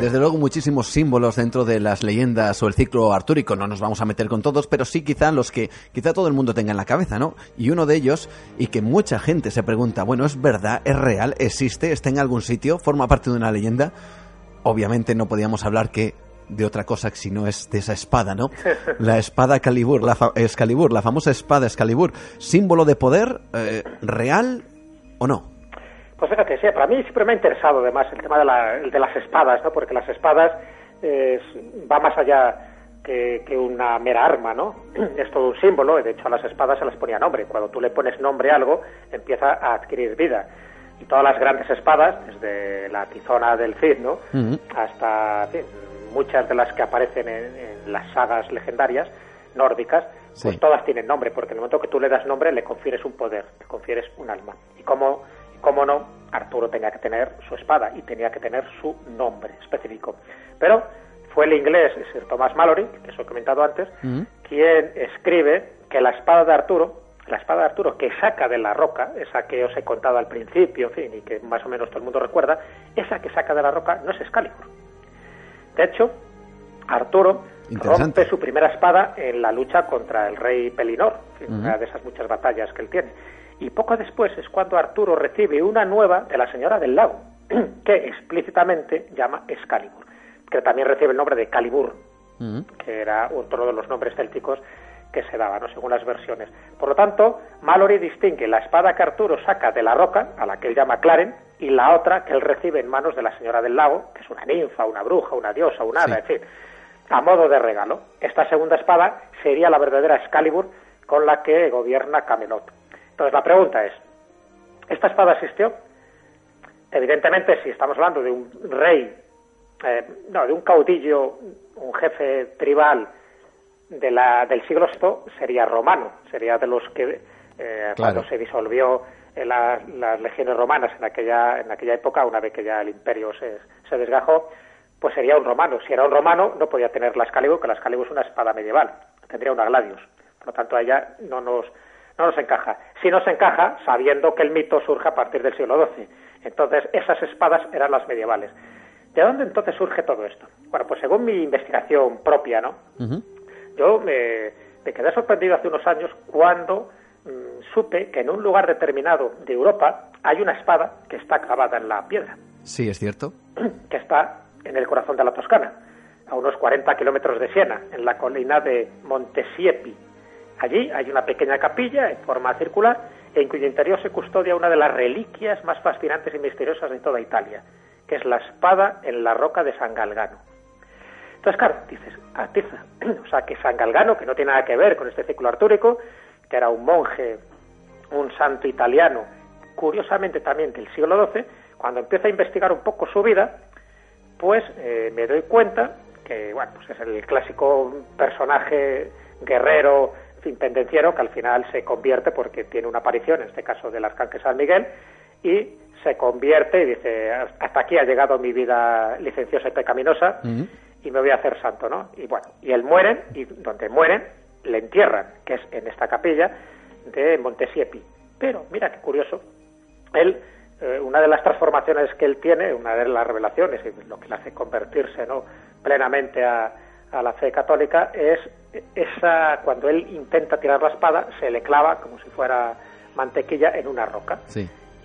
Desde luego muchísimos símbolos dentro de las leyendas o el ciclo artúrico, no nos vamos a meter con todos, pero sí quizá los que quizá todo el mundo tenga en la cabeza, ¿no? Y uno de ellos, y que mucha gente se pregunta, bueno, ¿es verdad? ¿Es real? ¿Existe? ¿Está en algún sitio? ¿Forma parte de una leyenda? Obviamente no podíamos hablar que de otra cosa si no es de esa espada, ¿no? La espada Calibur, la Excalibur, la famosa espada Excalibur, símbolo de poder eh, real o no? Pues fíjate, sí, para mí siempre me ha interesado además el tema de, las espadas, ¿no? Porque las espadas va más allá que, una mera arma, ¿no? Es todo un símbolo, y de hecho a las espadas se les ponía nombre. Cuando tú le pones nombre a algo, empieza a adquirir vida. Y todas las grandes espadas, desde la tizona del Cid, ¿no? Hasta muchas de las que aparecen en, las sagas legendarias nórdicas, pues todas tienen nombre, porque en el momento que tú le das nombre le confieres un poder, le confieres un alma. Y como cómo no, Arturo tenía que tener su espada y tenía que tener su nombre específico. Pero fue el inglés Sir Thomas Mallory, que os he comentado antes, quien escribe que la espada de Arturo, la espada de Arturo que saca de la roca, esa que os he contado al principio, en fin, y que más o menos todo el mundo recuerda, esa que saca de la roca no es Excalibur. De hecho, Arturo rompe su primera espada en la lucha contra el rey Pelinor, una de esas muchas batallas que él tiene y poco después es cuando Arturo recibe una nueva de la señora del lago. que explícitamente llama Excalibur, que también recibe el nombre de Calibur, que era otro de los nombres célticos que se daban, según las versiones. Por lo tanto, Mallory distingue la espada que Arturo saca de la roca, a la que él llama Claren, y la otra que él recibe en manos de la Señora del Lago, que es una ninfa, una bruja, una diosa, un hada, en fin, a modo de regalo. Esta segunda espada sería la verdadera Excalibur con la que gobierna Camelot. Entonces la pregunta es, ¿esta espada existió? Evidentemente, si estamos hablando de un rey, eh, no, de un caudillo, un jefe tribal de la, del siglo VI, sería romano, sería de los que eh, cuando se disolvió eh, las legiones romanas en aquella, en aquella época, una vez que ya el imperio se, se desgajó, pues sería un romano. Si era un romano, no podía tener la Excalibur, que la Excalibur es una espada medieval, tendría una Gladius. Por lo tanto, a ella no nos, no nos encaja. Si nos encaja, sabiendo que el mito surge a partir del siglo XII. Entonces, esas espadas eran las medievales. ¿De dónde entonces surge todo esto? Bueno, pues según mi investigación propia, ¿no? Yo me, quedé sorprendido hace unos años cuando supe que en un lugar determinado de Europa hay una espada que está clavada en la piedra. Sí, es cierto. Que está en el corazón de la Toscana, a unos 40 kilómetros de Siena, en la colina de Montesiepi. Allí hay una pequeña capilla en forma circular en cuyo interior se custodia una de las reliquias más fascinantes y misteriosas de toda Italia, que es la espada en la roca de San Galgano. Entonces, claro, dices, Artiza, o sea, que San Galgano, que no tiene nada que ver con este ciclo artúrico, que era un monje, un santo italiano, curiosamente también del siglo XII, cuando empiezo a investigar un poco su vida, pues eh, me doy cuenta que, bueno, pues es el clásico personaje guerrero, fin, pendenciero, que al final se convierte, porque tiene una aparición, en este caso del arcángel San Miguel, y se convierte y dice, hasta aquí ha llegado mi vida licenciosa y pecaminosa, y me voy a hacer santo, ¿no? Y bueno, y él muere, y donde mueren, le entierran, que es en esta capilla de Montesiepi. Pero, mira qué curioso, él eh, una de las transformaciones que él tiene, una de las revelaciones, y lo que le hace convertirse ¿no? plenamente a, la fe católica, es esa cuando él intenta tirar la espada, se le clava como si fuera mantequilla en una roca.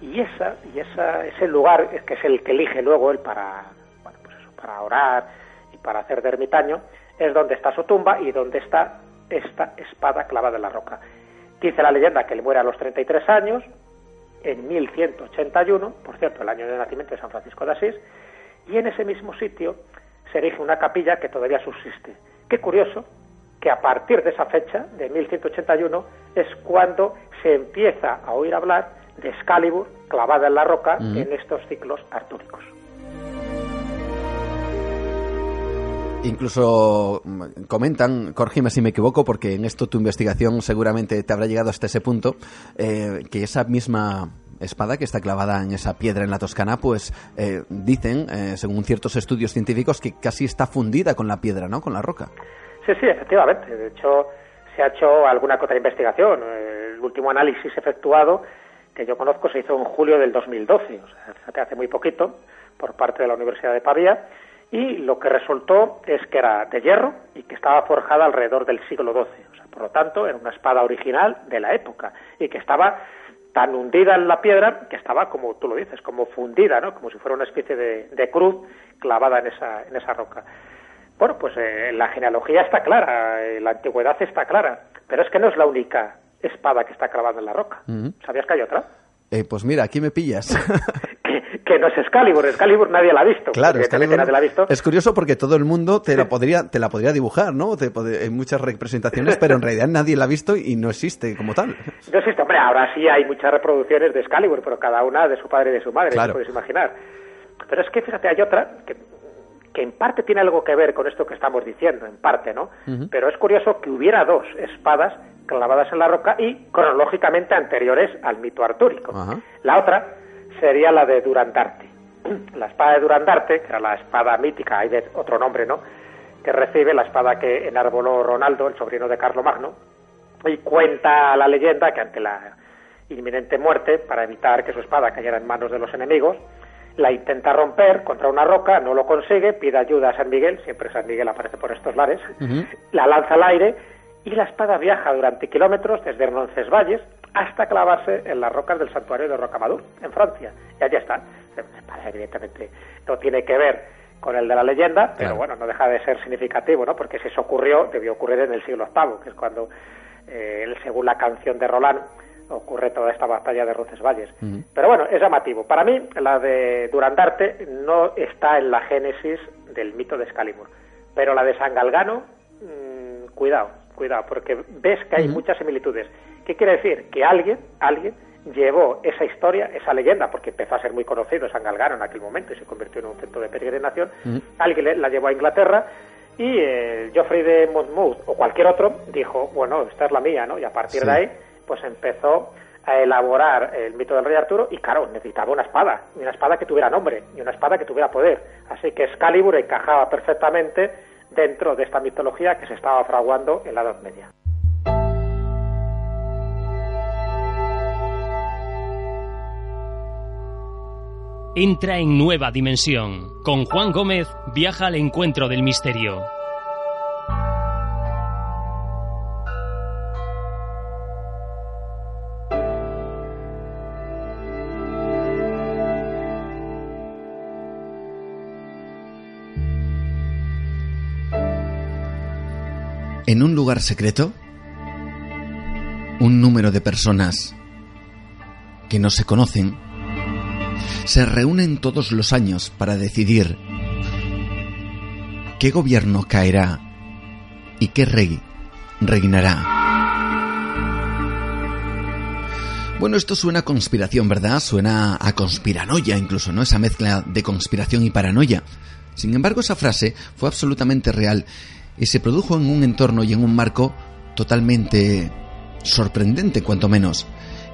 Y esa, y esa, ese lugar, que es el que elige luego él para, bueno, pues eso, para orar y para hacer de ermitaño, es donde está su tumba y donde está esta espada clavada en la roca. Dice la leyenda que él muere a los 33 años, en 1181, por cierto, el año de nacimiento de San Francisco de Asís, y en ese mismo sitio se erige una capilla que todavía subsiste. Qué curioso que a partir de esa fecha, de 1181, es cuando se empieza a oír hablar de Excalibur clavada en la roca en estos ciclos artúricos. Incluso mm, comentan, corrígeme si me equivoco, porque en esto tu investigación seguramente te habrá llegado hasta ese punto, eh, que esa misma espada que está clavada en esa piedra en la Toscana, pues eh, dicen, eh, según ciertos estudios científicos, que casi está fundida con la piedra, ¿no? Con la roca. Sí, sí, efectivamente. De hecho, se ha hecho alguna otra investigación. El último análisis efectuado que yo conozco se hizo en julio del 2012, o sea, hace muy poquito, por parte de la Universidad de Pavía y lo que resultó es que era de hierro y que estaba forjada alrededor del siglo XII. O sea, por lo tanto, era una espada original de la época y que estaba tan hundida en la piedra que estaba, como tú lo dices, como fundida, ¿no? como si fuera una especie de, cruz clavada en esa, en esa roca. Bueno, pues eh, la genealogía está clara, eh, la antigüedad está clara, pero es que no es la única espada que está clavada en la roca. ¿Sabías que hay otra? Eh, pues mira, aquí me pillas. que, no es Excalibur. Excalibur nadie la ha visto. Claro, Excalibur nadie la ha visto. Es curioso porque todo el mundo te la podría, te la podría dibujar, ¿no? Te hay muchas representaciones, pero en realidad nadie la ha visto y no existe como tal. No existe, hombre, ahora sí hay muchas reproducciones de Excalibur, pero cada una de su padre y de su madre, claro. puedes imaginar. Pero es que, fíjate, hay otra que, que en parte tiene algo que ver con esto que estamos diciendo, en parte, ¿no? Pero es curioso que hubiera dos espadas clavadas en la roca y cronológicamente anteriores al mito artúrico. La otra sería la de Durandarte. La espada de Durandarte, que era la espada mítica, hay de otro nombre, ¿no? Que recibe la espada que enarboló Ronaldo, el sobrino de Carlomagno, y cuenta la leyenda que ante la inminente muerte, para evitar que su espada cayera en manos de los enemigos, la intenta romper contra una roca, no lo consigue, pide ayuda a San Miguel, siempre San Miguel aparece por estos lares, la lanza al aire y la espada viaja durante kilómetros desde Roncesvalles hasta clavarse en las rocas del santuario de Rocamadour, en Francia. Y allí está. evidentemente no tiene que ver con el de la leyenda, pero bueno, no deja de ser significativo, ¿no? Porque si eso ocurrió, debió ocurrir en el siglo VIII, que es cuando, eh, según la canción de Roland, ocurre toda esta batalla de Roncesvalles. Pero bueno, es llamativo. Para mí, la de Durandarte no está en la génesis del mito de Excalibur, pero la de San Galgano, mm, cuidado, cuidado, porque ves que hay muchas similitudes. ¿Qué quiere decir? Que alguien, alguien llevó esa historia, esa leyenda, porque empezó a ser muy conocido San Galgano en aquel momento y se convirtió en un centro de peregrinación, alguien la llevó a Inglaterra y eh, Geoffrey de Monmouth o cualquier otro dijo, bueno, esta es la mía, ¿no? Y a partir de ahí, pues empezó a elaborar el mito del rey Arturo y claro, necesitaba una espada, y una espada que tuviera nombre, y una espada que tuviera poder. Así que Excalibur encajaba perfectamente dentro de esta mitología que se estaba fraguando en la Edad Media. entra en nueva dimensión. Con Juan Gómez viaja al encuentro del misterio. En un lugar secreto, un número de personas que no se conocen se reúnen todos los años para decidir qué gobierno caerá y qué rey reinará. Bueno, esto suena a conspiración, ¿verdad? Suena a conspiranoia incluso, ¿no? Esa mezcla de conspiración y paranoia. Sin embargo, esa frase fue absolutamente real y se produjo en un entorno y en un marco totalmente sorprendente, cuanto menos.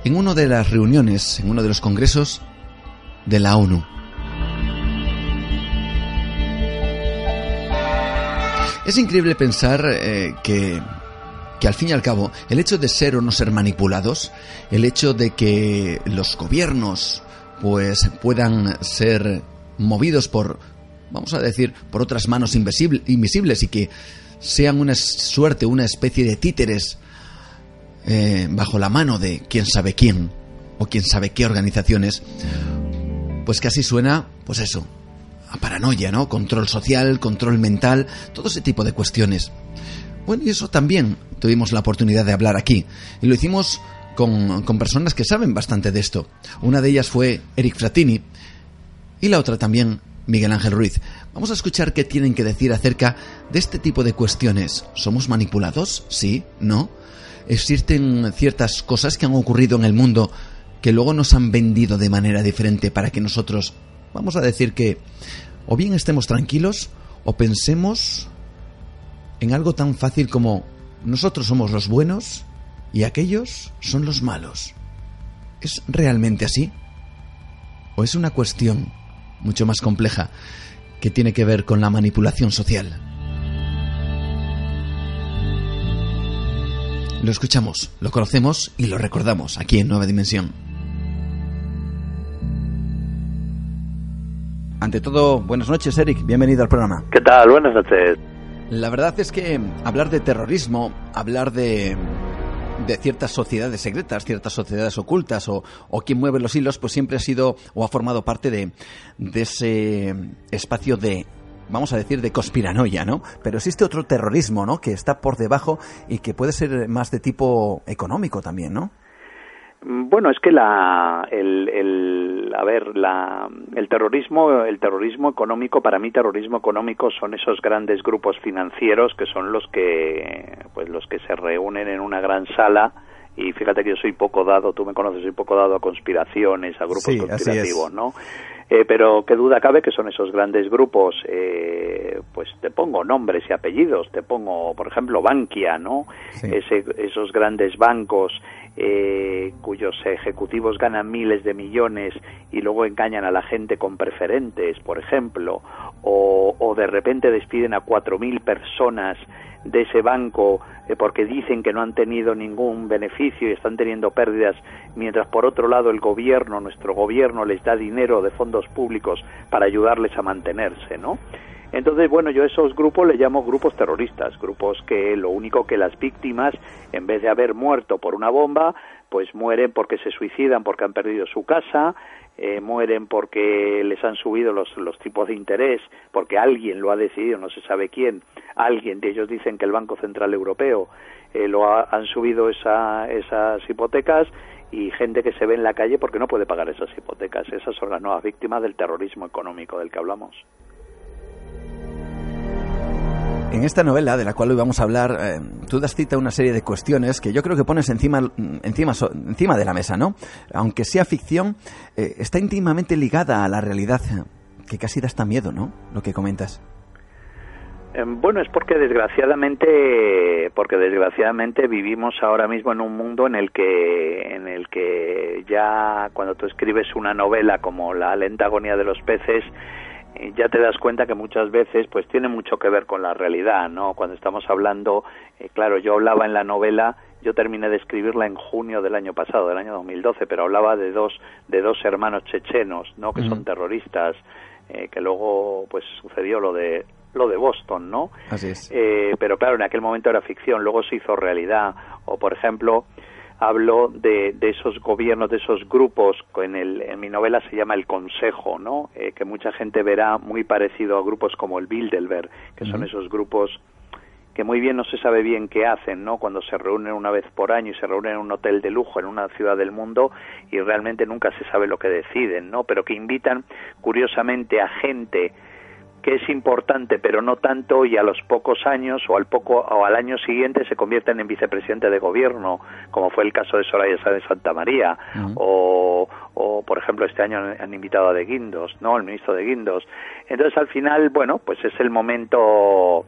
En una de las reuniones, en uno de los congresos de la ONU. Es increíble pensar eh, que, que al fin y al cabo el hecho de ser o no ser manipulados, el hecho de que los gobiernos pues puedan ser movidos por, vamos a decir, por otras manos invisibles y que sean una suerte, una especie de títeres eh, bajo la mano de quién sabe quién o quién sabe qué organizaciones, pues casi suena, pues eso, a paranoia, ¿no? Control social, control mental, todo ese tipo de cuestiones. Bueno, y eso también tuvimos la oportunidad de hablar aquí. Y lo hicimos con, con personas que saben bastante de esto. Una de ellas fue Eric Fratini y la otra también Miguel Ángel Ruiz. Vamos a escuchar qué tienen que decir acerca de este tipo de cuestiones. ¿Somos manipulados? ¿Sí? ¿No? ¿Existen ciertas cosas que han ocurrido en el mundo que luego nos han vendido de manera diferente para que nosotros, vamos a decir que, o bien estemos tranquilos o pensemos en algo tan fácil como nosotros somos los buenos y aquellos son los malos. ¿Es realmente así? ¿O es una cuestión mucho más compleja que tiene que ver con la manipulación social? Lo escuchamos, lo conocemos y lo recordamos aquí en Nueva Dimensión. Ante todo, buenas noches, Eric. Bienvenido al programa. ¿Qué tal? Buenas noches. La verdad es que hablar de terrorismo, hablar de, de ciertas sociedades secretas, ciertas sociedades ocultas o, o quien mueve los hilos, pues siempre ha sido o ha formado parte de, de ese espacio de vamos a decir, de conspiranoia, ¿no? Pero existe otro terrorismo, ¿no? Que está por debajo y que puede ser más de tipo económico también, ¿no? Bueno, es que la, el, a ver, la, el terrorismo, el terrorismo económico, para mí terrorismo económico son esos grandes grupos financieros que son los que, pues los que se reúnen en una gran sala y fíjate que yo soy poco dado, tú me conoces, soy poco dado a conspiraciones, a grupos conspirativos, ¿no? Eh, pero qué duda cabe que son esos grandes grupos, eh, pues te pongo nombres y apellidos, te pongo, por ejemplo, Bankia, ¿no? Ese, esos grandes bancos eh, cuyos ejecutivos ganan miles de millones y luego engañan a la gente con preferentes, por ejemplo, o, de repente despiden a cuatro mil personas de ese banco eh, porque dicen que no han tenido ningún beneficio y están teniendo pérdidas, mientras por otro lado el gobierno, nuestro gobierno, les da dinero de fondos públicos para ayudarles a mantenerse, ¿no? Entonces, bueno, yo a esos grupos les llamo grupos terroristas, grupos que lo único que las víctimas, en vez de haber muerto por una bomba, pues mueren porque se suicidan, porque han perdido su casa, eh, mueren porque les han subido los, los tipos de interés, porque alguien lo ha decidido, no se sabe quién, alguien de ellos dicen que el Banco Central Europeo eh, lo han subido esa, esas hipotecas y gente que se ve en la calle porque no puede pagar esas hipotecas. Esas son las nuevas víctimas del terrorismo económico del que hablamos. En esta novela de la cual hoy vamos a hablar, eh, tú das cita a una serie de cuestiones que yo creo que pones encima, encima, encima de la mesa, ¿no? Aunque sea ficción, eh, está íntimamente ligada a la realidad, que casi da hasta miedo, ¿no? Lo que comentas. Em, bueno, es porque desgraciadamente, porque desgraciadamente vivimos ahora mismo en un mundo en el que, en el que ya cuando tú escribes una novela como La lenta agonía de los peces, ya te das cuenta que muchas veces pues tiene mucho que ver con la realidad, ¿no? Cuando estamos hablando, eh, claro, yo hablaba en la novela, yo terminé de escribirla en junio del año pasado, del año 2012, pero hablaba de dos de dos hermanos chechenos, ¿no? Que son terroristas, eh, que luego pues sucedió lo de lo de Boston, ¿no? Así es. Eh, pero claro, en aquel momento era ficción, luego se hizo realidad. O por ejemplo, hablo de, de, esos gobiernos, de esos grupos, en, el, en mi novela se llama el Consejo, ¿no? Eh, que mucha gente verá muy parecido a grupos como el Bilderberg, que son esos grupos que muy bien no se sabe bien qué hacen, ¿no? Cuando se reúnen una vez por año y se reúnen en un hotel de lujo en una ciudad del mundo y realmente nunca se sabe lo que deciden, ¿no? Pero que invitan curiosamente a gente que es importante pero no tanto y a los pocos años o al poco o al año siguiente se convierten en vicepresidente de gobierno como fue el caso de Soraya Sáenz de Santa María o, o por ejemplo este año han, invitado a De Guindos no el ministro de Guindos. Entonces al final bueno pues es el momento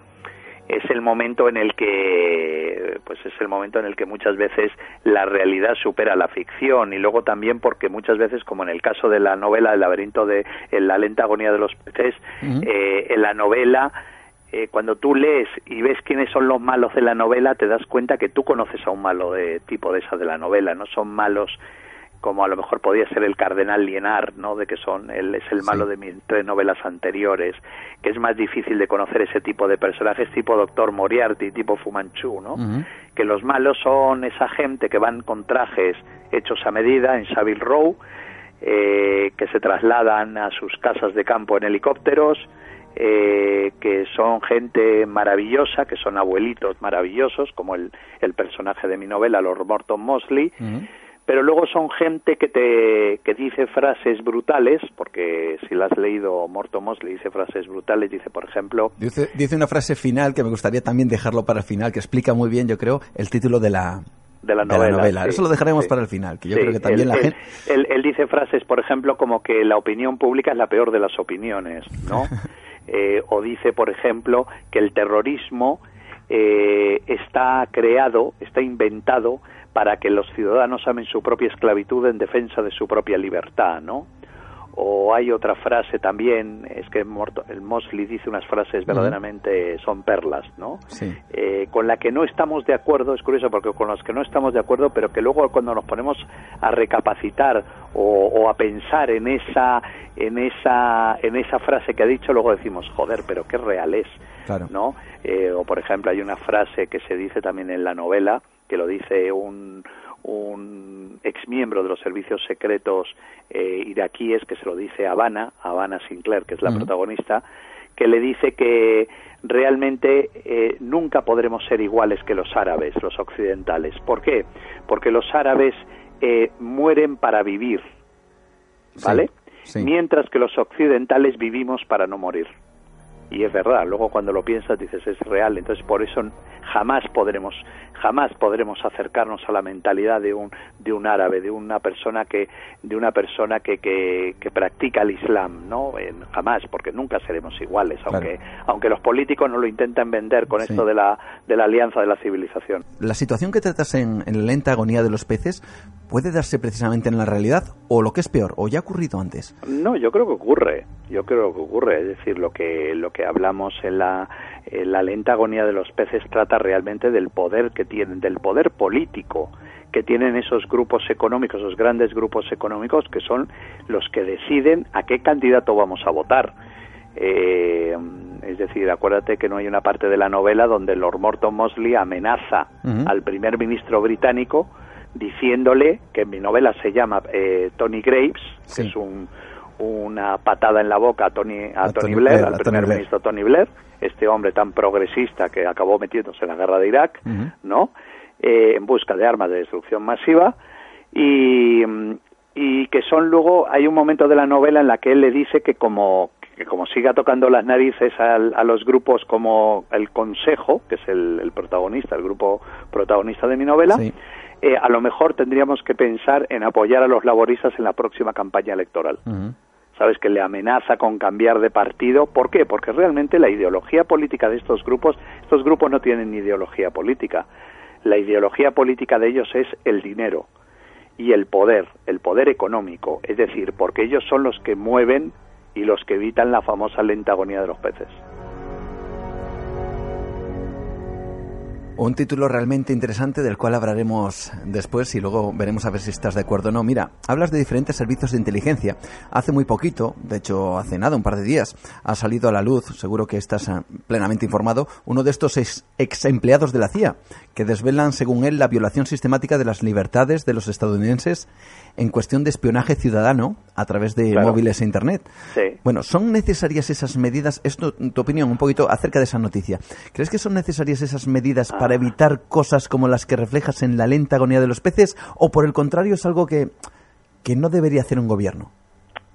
es el momento en el que pues es el momento en el que muchas veces la realidad supera la ficción. Y luego también porque muchas veces como en el caso de la novela El laberinto de la lenta agonía de los peces eh, en la novela eh, cuando tú lees y ves quiénes son los malos de la novela te das cuenta que tú conoces a un malo de tipo de esa de la novela no son malos como a lo mejor podía ser el cardenal Lienar, ¿no? De que son él es el malo de mis tres novelas anteriores, que es más difícil de conocer ese tipo de personajes, tipo Doctor Moriarty, tipo Fumanchu, ¿no? Que los malos son esa gente que van con trajes hechos a medida en Savile Row, eh, que se trasladan a sus casas de campo en helicópteros, eh, que son gente maravillosa, que son abuelitos maravillosos, como el, el personaje de mi novela, Lord Morton Mosley, pero luego son gente que te que dice frases brutales, porque si la has leído, Morto Mosley dice frases brutales, dice por ejemplo... Dice, dice una frase final que me gustaría también dejarlo para el final, que explica muy bien, yo creo, el título de la, de la novela. Eso lo dejaremos para el final, que yo creo que también la gente... Él, dice frases, por ejemplo, como que la opinión pública es la peor de las opiniones, ¿no? Eh, o dice, por ejemplo, que el terrorismo eh, está creado, está inventado para que los ciudadanos amen su propia esclavitud en defensa de su propia libertad, ¿no? O hay otra frase también, es que el Mosley dice unas frases verdaderamente son perlas, ¿no? Sí. Eh, con la que no estamos de acuerdo, es curioso porque con las que no estamos de acuerdo, pero que luego cuando nos ponemos a recapacitar o, a pensar en esa, en esa, en esa frase que ha dicho, luego decimos, joder, pero qué real es, claro. ¿no? Eh, o por ejemplo hay una frase que se dice también en la novela, que lo dice un, un ex miembro de los servicios secretos eh, iraquíes que se lo dice a Habana, Habana Sinclair, que es la protagonista, que le dice que realmente eh, nunca podremos ser iguales que los árabes, los occidentales. ¿Por qué? Porque los árabes eh, mueren para vivir, ¿vale? Mientras que los occidentales vivimos para no morir y es verdad, luego cuando lo piensas dices es real, entonces por eso jamás podremos jamás podremos acercarnos a la mentalidad de un de un árabe, de una persona que de una persona que que, practica el Islam, ¿no? jamás, porque nunca seremos iguales, aunque aunque los políticos no lo intenten vender con esto de la de la alianza de la civilización. La situación que tratas en, en la lenta agonía de los peces puede darse precisamente en la realidad o lo que es peor, o ya ha ocurrido antes. No, yo creo que ocurre, yo creo que ocurre, es decir, lo que lo que hablamos en la, la lenta agonía de los peces trata realmente del poder que tienen, del poder político que tienen esos grupos económicos, esos grandes grupos económicos que son los que deciden a qué candidato vamos a votar. Eh, es decir, acuérdate que no hay una parte de la novela donde Lord Morton Mosley amenaza al primer ministro británico diciéndole que en mi novela se llama eh, Tony Graves, que es un, una patada en la boca a Tony, a, Tony, Blair, al primer ministro Tony Blair, este hombre tan progresista que acabó metiéndose en la guerra de Irak, ¿no? Eh, en busca de armas de destrucción masiva. Y, y que son luego hay un momento de la novela en la que él le dice que como que como siga tocando las narices a, los grupos como el Consejo, que es el, protagonista, el grupo protagonista de mi novela, eh, a lo mejor tendríamos que pensar en apoyar a los laboristas en la próxima campaña electoral. Sabes que le amenaza con cambiar de partido. ¿Por qué? Porque realmente la ideología política de estos grupos, estos grupos no tienen ideología política. La ideología política de ellos es el dinero y el poder, el poder económico, es decir, porque ellos son los que mueven y los que evitan la famosa lenta agonía de los peces. Un título realmente interesante del cual hablaremos después y luego veremos a ver si estás de acuerdo o no. Mira, hablas de diferentes servicios de inteligencia. Hace muy poquito, de hecho hace nada, un par de días, ha salido a la luz, seguro que estás eh, plenamente informado, uno de estos ex empleados de la CIA, que desvelan, según él, la violación sistemática de las libertades de los estadounidenses en cuestión de espionaje ciudadano a través de móviles e Internet. Bueno, ¿son necesarias esas medidas? Es tu, opinión un poquito acerca de esa noticia. ¿Crees que son necesarias esas medidas para ah. evitar cosas como las que reflejas en la lenta agonía de los peces? ¿O por el contrario es algo que, que no debería hacer un gobierno?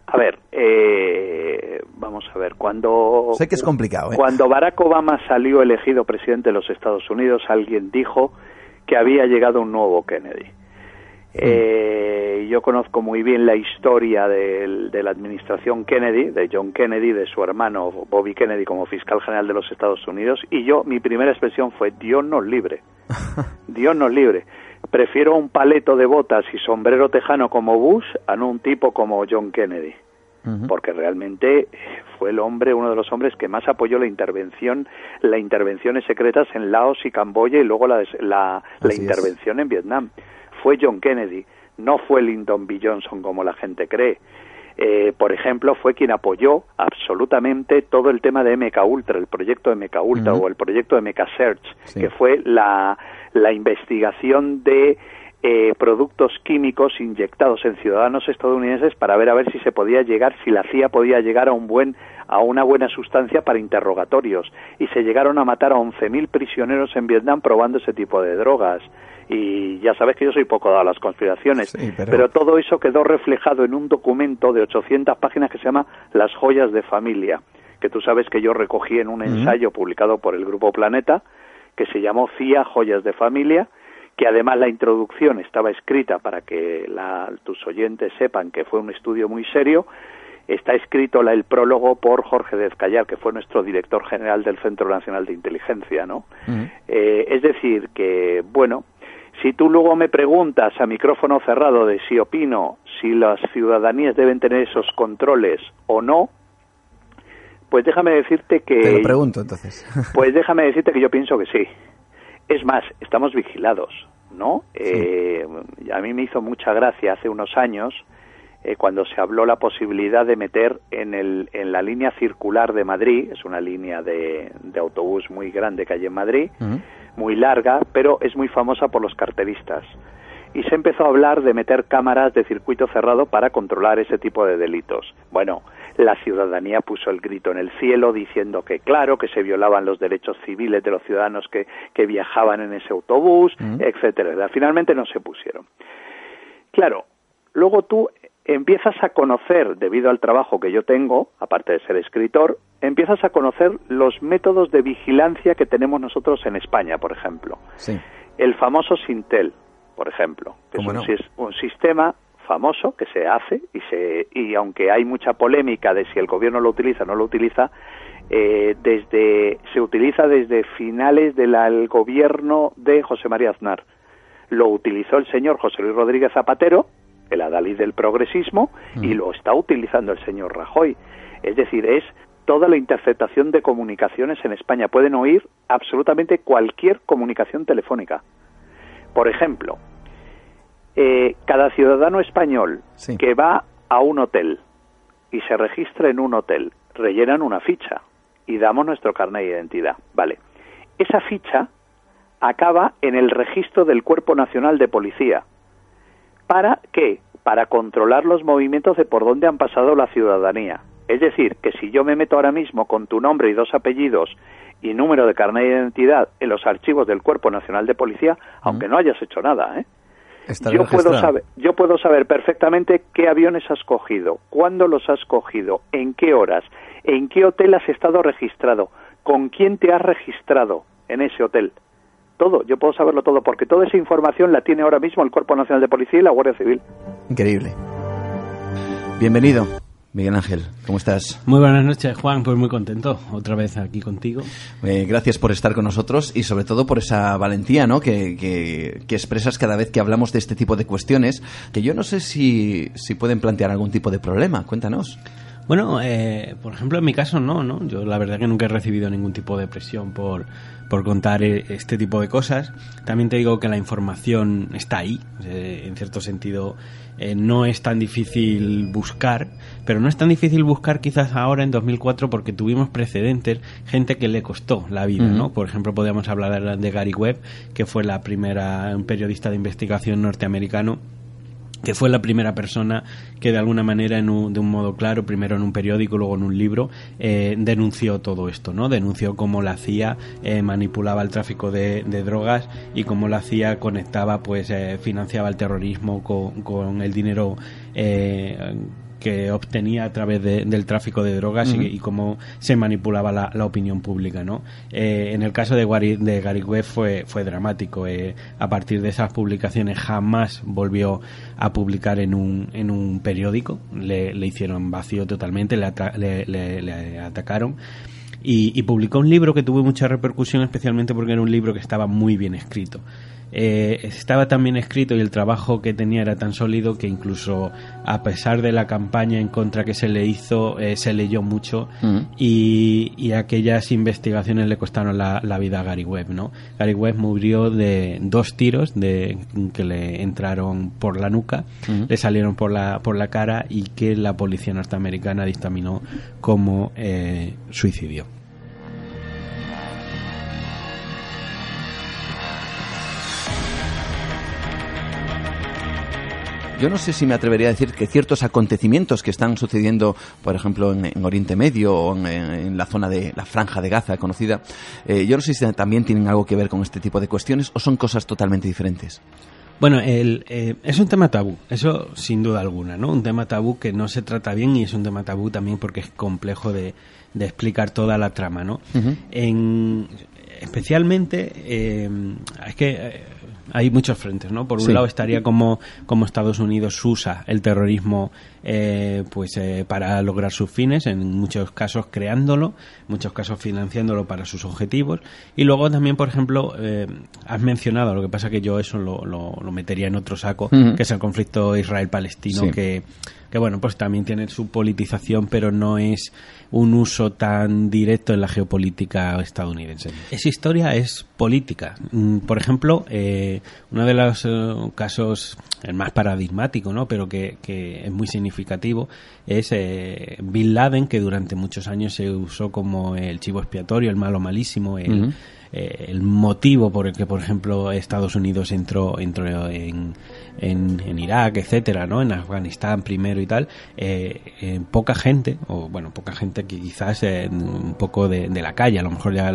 A ver, eh, vamos a ver, cuando... Sé que es complicado. ¿eh? Cuando Barack Obama salió elegido presidente de los Estados Unidos, alguien dijo que había llegado un nuevo Kennedy. Eh, yo conozco muy bien la historia de, la administración Kennedy, de John Kennedy, de su hermano Bobby Kennedy como fiscal general de los Estados Unidos, y yo, mi primera expresión fue, Dios nos libre, Dios nos libre. Prefiero un paleto de botas y sombrero tejano como Bush a no un tipo como John Kennedy. porque realmente fue el hombre, uno de los hombres que más apoyó la intervención, las intervenciones secretas en Laos y Camboya y luego la, la, intervención en Vietnam fue John Kennedy, no fue Lyndon B. Johnson como la gente cree. Eh, por ejemplo, fue quien apoyó absolutamente todo el tema de MK Ultra, el proyecto MK Ultra o el proyecto MK Search, que fue la, la investigación de eh, productos químicos inyectados en ciudadanos estadounidenses para ver a ver si se podía llegar, si la CIA podía llegar a un buen a una buena sustancia para interrogatorios y se llegaron a matar a 11.000 prisioneros en Vietnam probando ese tipo de drogas y ya sabes que yo soy poco dado a las conspiraciones, pero... todo eso quedó reflejado en un documento de 800 páginas que se llama Las joyas de familia, que tú sabes que yo recogí en un ensayo publicado por el Grupo Planeta, que se llamó CIA Joyas de Familia, que además la introducción estaba escrita para que tus oyentes sepan que fue un estudio muy serio, está escrito la, el prólogo por Jorge Dezcayar, que fue nuestro director general del Centro Nacional de Inteligencia, ¿no? Eh, es decir, que, bueno, si tú luego me preguntas a micrófono cerrado de si opino si las ciudadanías deben tener esos controles o no, pues déjame decirte que... Te lo pregunto entonces. Pues déjame decirte que yo pienso que sí. Es más, estamos vigilados, ¿no? Eh, a mí me hizo mucha gracia hace unos años eh, cuando se habló la posibilidad de meter en, el, en la línea circular de Madrid, es una línea de, autobús muy grande que hay en Madrid, muy larga, pero es muy famosa por los carteristas. Y se empezó a hablar de meter cámaras de circuito cerrado para controlar ese tipo de delitos. Bueno, la ciudadanía puso el grito en el cielo diciendo que claro, que se violaban los derechos civiles de los ciudadanos que, que viajaban en ese autobús, etcétera. Finalmente no se pusieron. Claro, luego tú empiezas a conocer, debido al trabajo que yo tengo, aparte de ser escritor, empiezas a conocer los métodos de vigilancia que tenemos nosotros en España, por ejemplo. El famoso Sintel, por ejemplo, que es un, sistema famoso que se hace y, se, y aunque hay mucha polémica de si el gobierno lo utiliza o no lo utiliza, eh, desde, se utiliza desde finales del gobierno de José María Aznar. Lo utilizó el señor José Luis Rodríguez Zapatero, el adalid del progresismo, y mm. lo está utilizando el señor Rajoy. Es decir, es toda la interceptación de comunicaciones en España. Pueden oír absolutamente cualquier comunicación telefónica. Por ejemplo, eh, cada ciudadano español que va a un hotel y se registra en un hotel, rellenan una ficha y damos nuestro carnet de identidad. Vale. Esa ficha acaba en el registro del Cuerpo Nacional de Policía ¿Para qué? Para controlar los movimientos de por dónde han pasado la ciudadanía. Es decir, que si yo me meto ahora mismo con tu nombre y dos apellidos y número de carnet de identidad en los archivos del Cuerpo Nacional de Policía, aunque no hayas hecho nada, ¿eh? yo puedo saber yo puedo saber perfectamente qué aviones has cogido, cuándo los has cogido, en qué horas, en qué hotel has estado registrado, con quién te has registrado en ese hotel. Todo, yo puedo saberlo todo porque toda esa información la tiene ahora mismo el Cuerpo Nacional de Policía y la Guardia Civil. Increíble. Bienvenido. Miguel Ángel, ¿cómo estás? Muy buenas noches, Juan. Pues muy contento otra vez aquí contigo. Eh, gracias por estar con nosotros y sobre todo por esa valentía ¿no? Que, que, expresas cada vez que hablamos de este tipo de cuestiones, que yo no sé si, si pueden plantear algún tipo de problema. Cuéntanos. Bueno, eh, por ejemplo, en mi caso no, ¿no? Yo la verdad que nunca he recibido ningún tipo de presión por, por contar eh, este tipo de cosas. También te digo que la información está ahí, en cierto sentido eh, no es tan difícil buscar, pero no es tan difícil buscar quizás ahora en 2004 porque tuvimos precedentes, gente que le costó la vida, ¿no? Por ejemplo, podríamos hablar de Gary Webb, que fue la primera un periodista de investigación norteamericano que fue la primera persona que de alguna manera de un modo claro, primero en un periódico, luego en un libro, eh, denunció todo esto, ¿no? Denunció cómo la CIA eh, manipulaba el tráfico de, drogas y cómo la CIA conectaba, pues eh, financiaba el terrorismo con, con el dinero que obtenía a través del tráfico de drogas y, cómo se manipulaba la, opinión pública. ¿no? Eh, en el caso de, Gary, de Gary Webb fue, fue dramático. Eh, a partir de esas publicaciones jamás volvió a publicar en un, en un periódico. Le, hicieron vacío totalmente, le, le, atacaron. Y, y, publicó un libro que tuvo mucha repercusión, especialmente porque era un libro que estaba muy bien escrito. Eh, estaba tan bien escrito y el trabajo que tenía era tan sólido que incluso a pesar de la campaña en contra que se le hizo, eh, se leyó mucho y, aquellas investigaciones le costaron la, vida a Gary Webb. ¿no? Gary Webb murió de dos tiros de, que le entraron por la nuca, le salieron por la, por la cara y que la policía norteamericana dictaminó como eh, suicidio. Yo no sé si me atrevería a decir que ciertos acontecimientos que están sucediendo, por ejemplo, en, Oriente Medio o en, la zona de la Franja de Gaza conocida, eh, yo no sé si también tienen algo que ver con este tipo de cuestiones o son cosas totalmente diferentes. Bueno, el, eh, es un tema tabú, eso sin duda alguna, ¿no? Un tema tabú que no se trata bien y es un tema tabú también porque es complejo de, explicar toda la trama, ¿no? en, especialmente, eh, es que hay muchos frentes, ¿no? Por un lado estaría como, como Estados Unidos usa el terrorismo eh, pues eh, para lograr sus fines, en muchos casos creándolo, en muchos casos financiándolo para sus objetivos. Y luego también, por ejemplo, eh, has mencionado, lo que pasa que yo eso lo, lo, metería en otro saco, que es el conflicto Israel-Palestino, que, que bueno, pues también tiene su politización, pero no es un uso tan directo en la geopolítica estadounidense. Esa historia es política. Mm, por ejemplo, eh, uno de los eh, casos, el más paradigmático, ¿no? pero que, que es muy significativo, es eh, Bin Laden, que durante muchos años se usó como el chivo expiatorio, el malo malísimo, el, eh, el motivo por el que, por ejemplo, Estados Unidos entró, entró en en, en Irak, etcétera, ¿no? En Afganistán primero y tal, eh, poca gente, o bueno, poca gente que quizás eh, un poco de, la calle, a lo mejor ya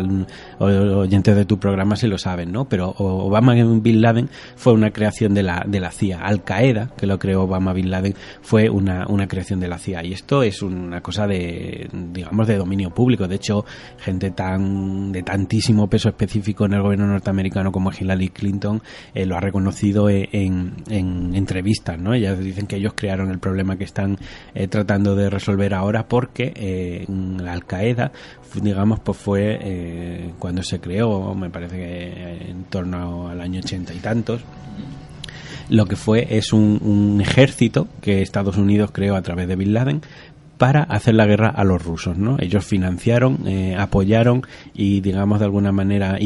oyentes de tu programa se lo saben, ¿no? Pero Obama Bin Laden fue una creación de la, de la CIA. Al Qaeda, que lo creó Obama Bin Laden, fue una, una creación de la CIA. Y esto es una cosa de, digamos, de dominio público. De hecho, gente tan, de tantísimo peso específico en el gobierno norteamericano como Hillary Clinton eh, lo ha reconocido en en entrevistas, ¿no? Ellas dicen que ellos crearon el problema que están eh, tratando de resolver ahora porque eh, la Al Qaeda, digamos, pues fue eh, cuando se creó, me parece que en torno al año ochenta y tantos, lo que fue es un, ejército que Estados Unidos creó a través de Bin Laden para hacer la guerra a los rusos, ¿no? Ellos financiaron, eh, apoyaron y, digamos, de alguna manera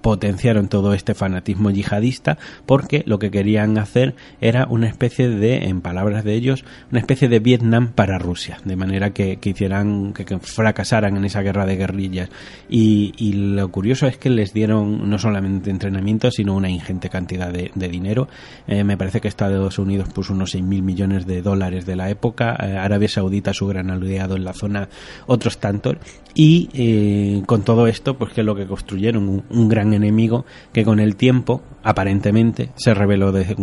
potenciaron todo este fanatismo yihadista porque lo que querían hacer era una especie de, en palabras de ellos, una especie de Vietnam para Rusia, de manera que, hicieran, que, fracasaran en esa guerra de guerrillas. Y, lo curioso es que les dieron no solamente entrenamiento, sino una ingente cantidad de, dinero. Eh, me parece que Estados Unidos puso unos 6.000 millones de dólares de la época, eh, Arabia Saudita su gran aliado en la zona, otros tantos, y eh, con todo esto, pues que es lo que construyeron, un, gran enemigo que con el tiempo, aparentemente, se rebeló, de,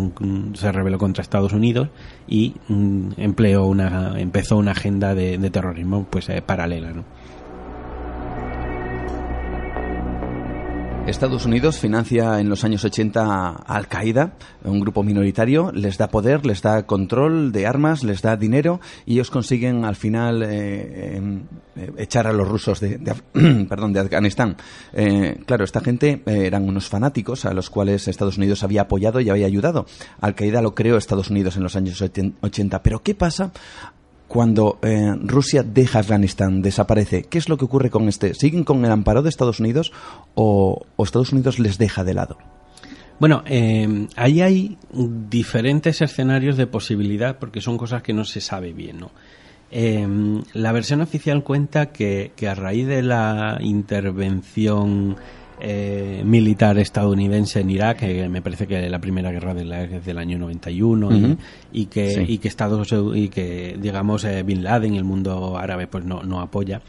se rebeló contra Estados Unidos y mm, empleó una, empezó una agenda de, terrorismo pues eh, paralela, ¿no? Estados Unidos financia en los años 80 a Al Qaeda, un grupo minoritario, les da poder, les da control de armas, les da dinero y ellos consiguen al final eh, eh, echar a los rusos de, perdón, de Afganistán. Eh, claro, esta gente eran unos fanáticos a los cuales Estados Unidos había apoyado y había ayudado. Al Qaeda lo creó Estados Unidos en los años 80. Pero ¿qué pasa cuando eh, Rusia deja Afganistán, desaparece, ¿qué es lo que ocurre con este? ¿Siguen con el amparo de Estados Unidos o, Estados Unidos les deja de lado? Bueno, eh, ahí hay diferentes escenarios de posibilidad porque son cosas que no se sabe bien, ¿no? Eh, la versión oficial cuenta que, que, a raíz de la intervención eh, militar estadounidense en Irak, que me parece que la primera guerra de la, es del año 91 y, que y que Estados y que digamos eh, Bin Laden y el mundo árabe pues no, no apoya.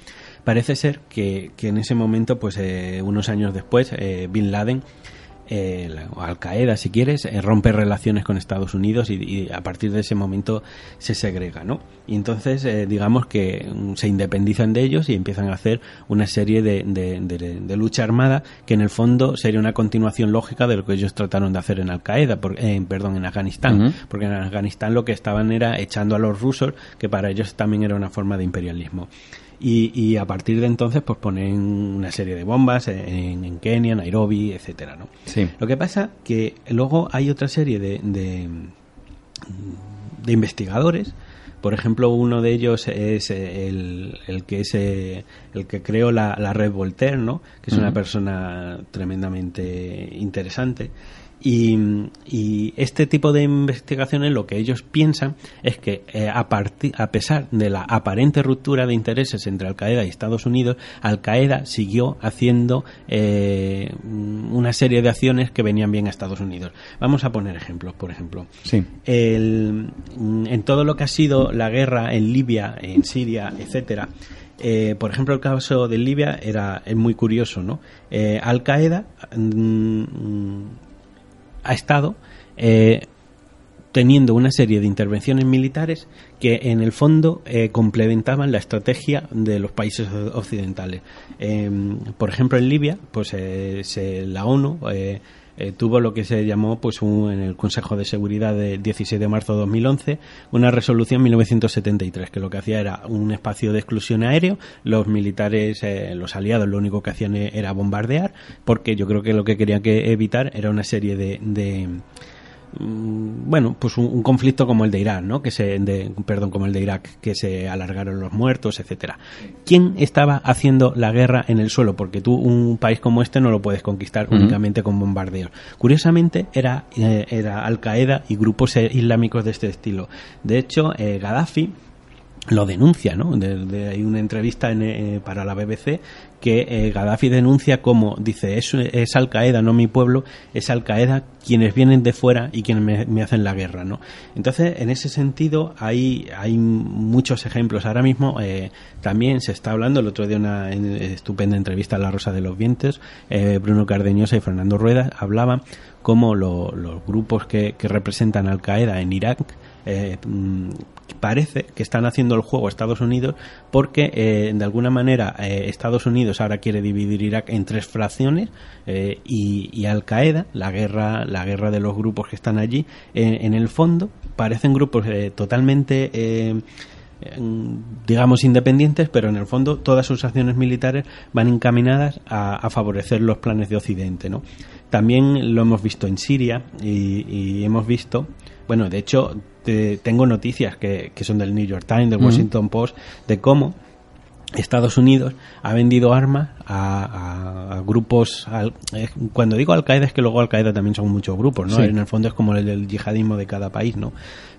Parece ser que, que en ese momento pues eh, unos años después Bin Laden eh, Al Qaeda, si quieres, eh, rompe relaciones con Estados Unidos y, a partir de ese momento se segrega, ¿no? Y entonces, eh, digamos que mm, se independizan de ellos y empiezan a hacer una serie de, de, lucha armada que en el fondo sería una continuación lógica de lo que ellos trataron de hacer en Al Qaeda, perdón, en Afganistán, porque en Afganistán lo que estaban era echando a los rusos, que para ellos también era una forma de imperialismo. Y, a partir de entonces pues ponen una serie de bombas en, en Kenia, Nairobi, etcétera, ¿no? Sí. Lo que pasa que luego hay otra serie de, de, investigadores por ejemplo, uno de ellos es el, el que es eh, el que creó la, la red Voltaire, ¿no? Que es una persona tremendamente interesante y, este tipo de investigaciones lo que ellos piensan es que eh, a, a pesar de la aparente ruptura de intereses entre Al Qaeda y Estados Unidos, Al Qaeda siguió haciendo eh, una serie de acciones que venían bien a Estados Unidos. Vamos a poner ejemplos, por ejemplo. Sí. en todo lo que ha sido la guerra en Libia, en Siria, etcétera, eh, por ejemplo, el caso de Libia era es muy curioso, ¿no? Al Qaeda mm, ha estado eh, teniendo una serie de intervenciones militares que en el fondo eh, complementaban la estrategia de los países occidentales. Em, por ejemplo, en Libia, pues eh, la ONU tuvo lo que se llamó pues en el Consejo de Seguridad del 16 de marzo de 2011 una resolución 1973 que lo que hacía era un espacio de exclusión aéreo. Los militares los aliados lo único que hacían era bombardear porque yo creo que lo que querían que evitar era una serie de Mm, bueno, pues un, conflicto como el de Irán, ¿no? Que se, perdón, como el de Irak, que se alargaron los muertos, etcétera. ¿Quién estaba haciendo la guerra en el suelo? Porque tú un país como este no lo puedes conquistar únicamente con bombardeos. Curiosamente era eh, era Al Qaeda y grupos islámicos de este estilo. De hecho, eh, Gaddafi lo denuncia, ¿no? hay una entrevista eh, para la BBC que eh, Gaddafi denuncia como, dice, es, Al Qaeda, no mi pueblo, es Al Qaeda quienes vienen de fuera y quienes me, hacen la guerra, ¿no? Entonces, en ese sentido, hay, hay muchos ejemplos. Ahora mismo eh, también se está hablando, el otro día una estupenda entrevista a La Rosa de los Vientos, Bruno Cardeñosa y Fernando Rueda hablaban como los grupos que, que representan Al Qaeda en Irak mm, parece que están haciendo el juego Estados Unidos porque eh, de alguna manera eh, Estados Unidos ahora quiere dividir Irak en tres fracciones eh, y, Al Qaeda, la guerra, la guerra de los grupos que están allí, en el fondo parecen grupos totalmente digamos independientes, pero en el fondo todas sus acciones militares van encaminadas a, favorecer los planes de Occidente, ¿no? También lo hemos visto en Siria y hemos visto, bueno, de hecho tengo noticias que, que, son del New York Times, del Washington Post, de cómo Estados Unidos ha vendido armas a, grupos. Eh, cuando digo Al Qaeda es que luego Al Qaeda también son muchos grupos, ¿no? En el fondo es como el del yihadismo de cada país, ¿no?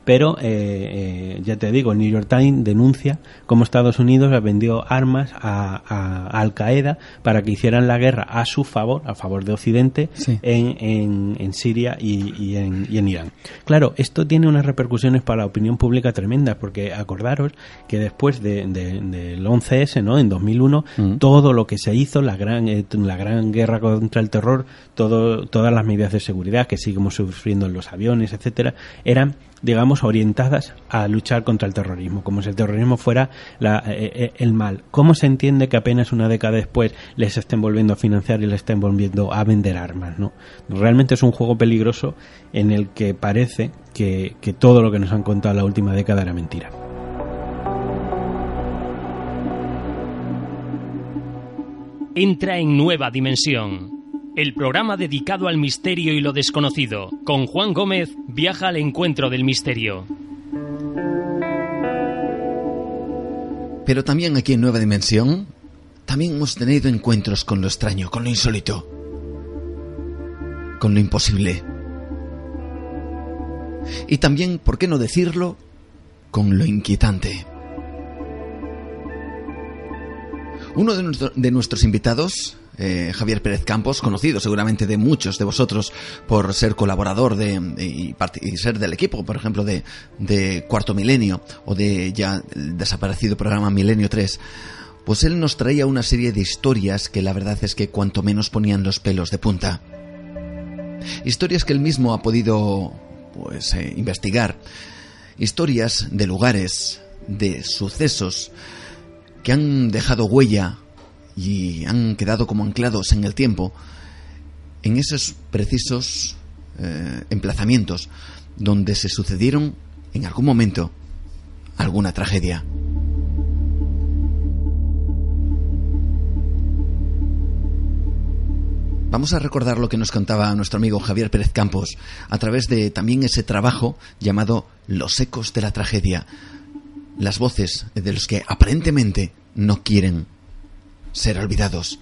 Pero eh, eh, ya te digo, el New York Times denuncia cómo Estados Unidos vendió armas a, Al Qaeda para que hicieran la guerra a su favor, a favor de Occidente, en, en, Siria y, en, y en Irán. Claro, esto tiene unas repercusiones para la opinión pública tremendas, porque acordaros que después de, del 11S, ¿no? En 2001, mm. todo lo que se hizo, la gran, eh, la gran guerra contra el terror, todo, todas las medidas de seguridad que seguimos sufriendo en los aviones, etcétera, eran digamos, orientadas a luchar contra el terrorismo, como si el terrorismo fuera la, eh, eh, el mal. ¿Cómo se entiende que apenas una década después les estén volviendo a financiar y les estén volviendo a vender armas? ¿no? Realmente es un juego peligroso en el que parece que, que todo lo que nos han contado la última década era mentira. Entra en nueva dimensión el programa dedicado al misterio y lo desconocido. Con Juan Gómez viaja al encuentro del misterio. Pero también aquí en Nueva Dimensión, también hemos tenido encuentros con lo extraño, con lo insólito, con lo imposible. Y también, ¿por qué no decirlo?, con lo inquietante. Uno de, nuestros invitados eh, Javier Pérez Campos, conocido seguramente de muchos de vosotros por ser colaborador de, y, ser del equipo, por ejemplo, de, Cuarto Milenio o de ya el desaparecido programa Milenio 3 pues él nos traía una serie de historias que la verdad es que cuanto menos ponían los pelos de punta. Historias que él mismo ha podido pues eh, investigar. Historias de lugares, de sucesos que han dejado huella y han quedado como anclados en el tiempo en esos precisos eh, emplazamientos donde se sucedieron en algún momento alguna tragedia. Vamos a recordar lo que nos contaba nuestro amigo Javier Pérez Campos a través de también ese trabajo llamado Los ecos de la tragedia, las voces de los que aparentemente no quieren ser olvidados.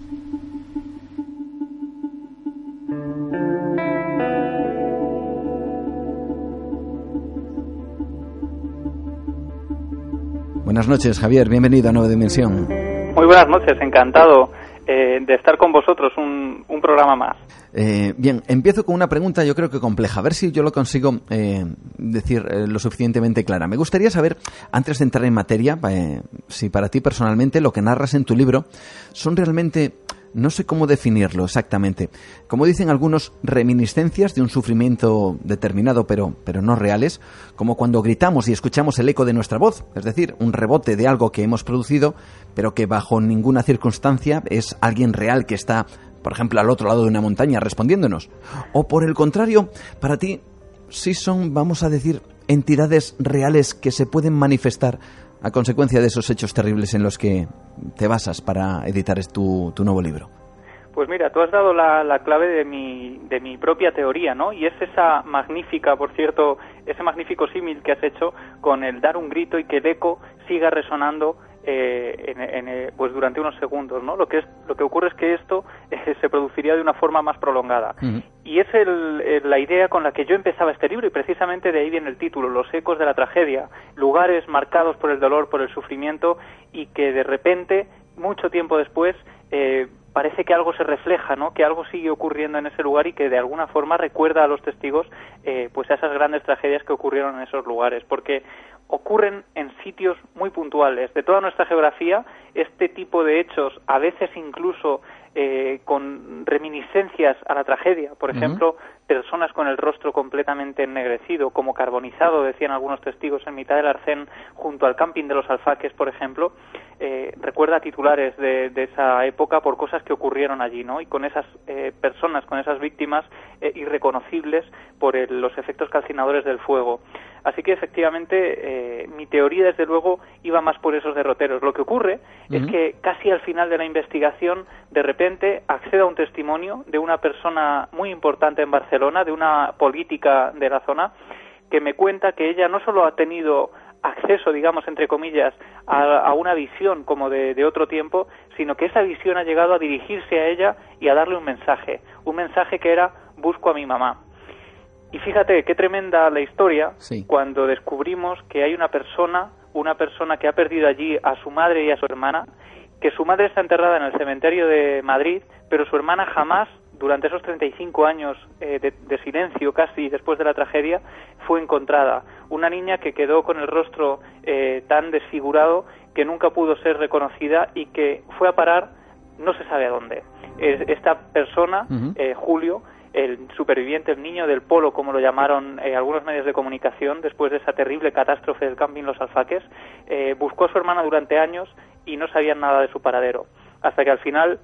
Buenas noches, Javier. Bienvenido a Nueva Dimensión. Muy buenas noches, encantado eh, de estar con vosotros un, un programa más. Eh, bien, empiezo con una pregunta yo creo que compleja, a ver si yo lo consigo eh, decir eh, lo suficientemente clara. Me gustaría saber, antes de entrar en materia, si para ti personalmente lo que narras en tu libro son realmente no sé cómo definirlo exactamente. Como dicen algunos, reminiscencias de un sufrimiento determinado, pero, pero no reales, como cuando gritamos y escuchamos el eco de nuestra voz, es decir, un rebote de algo que hemos producido, pero que bajo ninguna circunstancia es alguien real que está por ejemplo, al otro lado de una montaña respondiéndonos. O por el contrario, para ti sí son, vamos a decir, entidades reales que se pueden manifestar a consecuencia de esos hechos terribles en los que te basas para editar tu, tu nuevo libro. Pues mira, tú has dado la, la, clave de mi, de mi propia teoría, ¿no? Y es esa magnífica, por cierto, ese magnífico símil que has hecho con el dar un grito y que el eco siga resonando eh, en, eh, pues durante unos segundos, ¿no? Lo que es lo que ocurre es que esto eh, se produciría de una forma más prolongada y es la idea con la que yo empezaba este libro y precisamente de ahí viene el título, los ecos de la tragedia, lugares marcados por el dolor, por el sufrimiento y que de repente mucho tiempo después parece que algo se refleja, ¿no? Que algo sigue ocurriendo en ese lugar y que de alguna forma recuerda a los testigos, pues a esas grandes tragedias que ocurrieron en esos lugares, porque ocurren en sitios muy puntuales. De toda nuestra geografía, este tipo de hechos, a veces incluso eh, con reminiscencias a la tragedia, por ejemplo, personas con el rostro completamente ennegrecido, como carbonizado, decían algunos testigos en mitad del arcén, junto al camping de los alfaques, por ejemplo, eh, recuerda titulares de, esa época por cosas que ocurrieron allí, ¿no? Y con esas eh, personas, con esas víctimas irreconocibles por los efectos calcinadores del fuego. Así que efectivamente mi teoría desde luego iba más por esos derroteros. Lo que ocurre es que casi al final de la investigación de repente accede a un testimonio de una persona muy importante en Barcelona, de una política de la zona, que me cuenta que ella no solo ha tenido acceso, digamos, entre comillas, a, una visión como de, de, otro tiempo, sino que esa visión ha llegado a dirigirse a ella y a darle un mensaje, un mensaje que era busco a mi mamá. Y fíjate qué tremenda la historia cuando descubrimos que hay una persona, una persona que ha perdido allí a su madre y a su hermana, que su madre está enterrada en el cementerio de Madrid, pero su hermana jamás, durante esos 35 años eh, de, silencio casi después de la tragedia, fue encontrada. Una niña que quedó con el rostro eh, tan desfigurado que nunca pudo ser reconocida y que fue a parar no se sabe a dónde. Esta persona, eh, Julio, el superviviente, el niño del polo, como lo llamaron eh, algunos medios de comunicación, después de esa terrible catástrofe del camping Los Alfaques, eh, buscó a su hermana durante años y no sabían nada de su paradero. Hasta que al final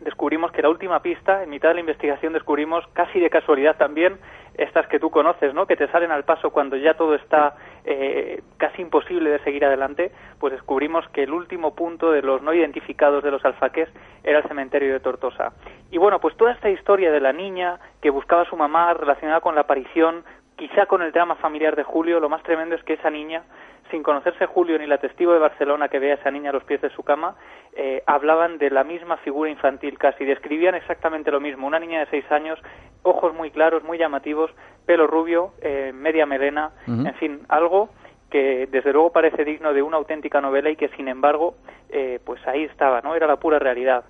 descubrimos que la última pista, en mitad de la investigación descubrimos, casi de casualidad también, estas que tú conoces, ¿no? Que te salen al paso cuando ya todo está eh, casi imposible de seguir adelante, pues descubrimos que el último punto de los no identificados de los alfaques era el cementerio de Tortosa. Y bueno, pues toda esta historia de la niña que buscaba a su mamá relacionada con la aparición, quizá con el drama familiar de Julio, lo más tremendo es que esa niña sin conocerse Julio ni la testigo de Barcelona que vea a esa niña a los pies de su cama, eh, hablaban de la misma figura infantil casi, describían exactamente lo mismo. Una niña de seis años, ojos muy claros, muy llamativos, pelo rubio, eh, media melena, en fin, algo que desde luego parece digno de una auténtica novela y que sin embargo, eh, pues ahí estaba, ¿no? Era la pura realidad.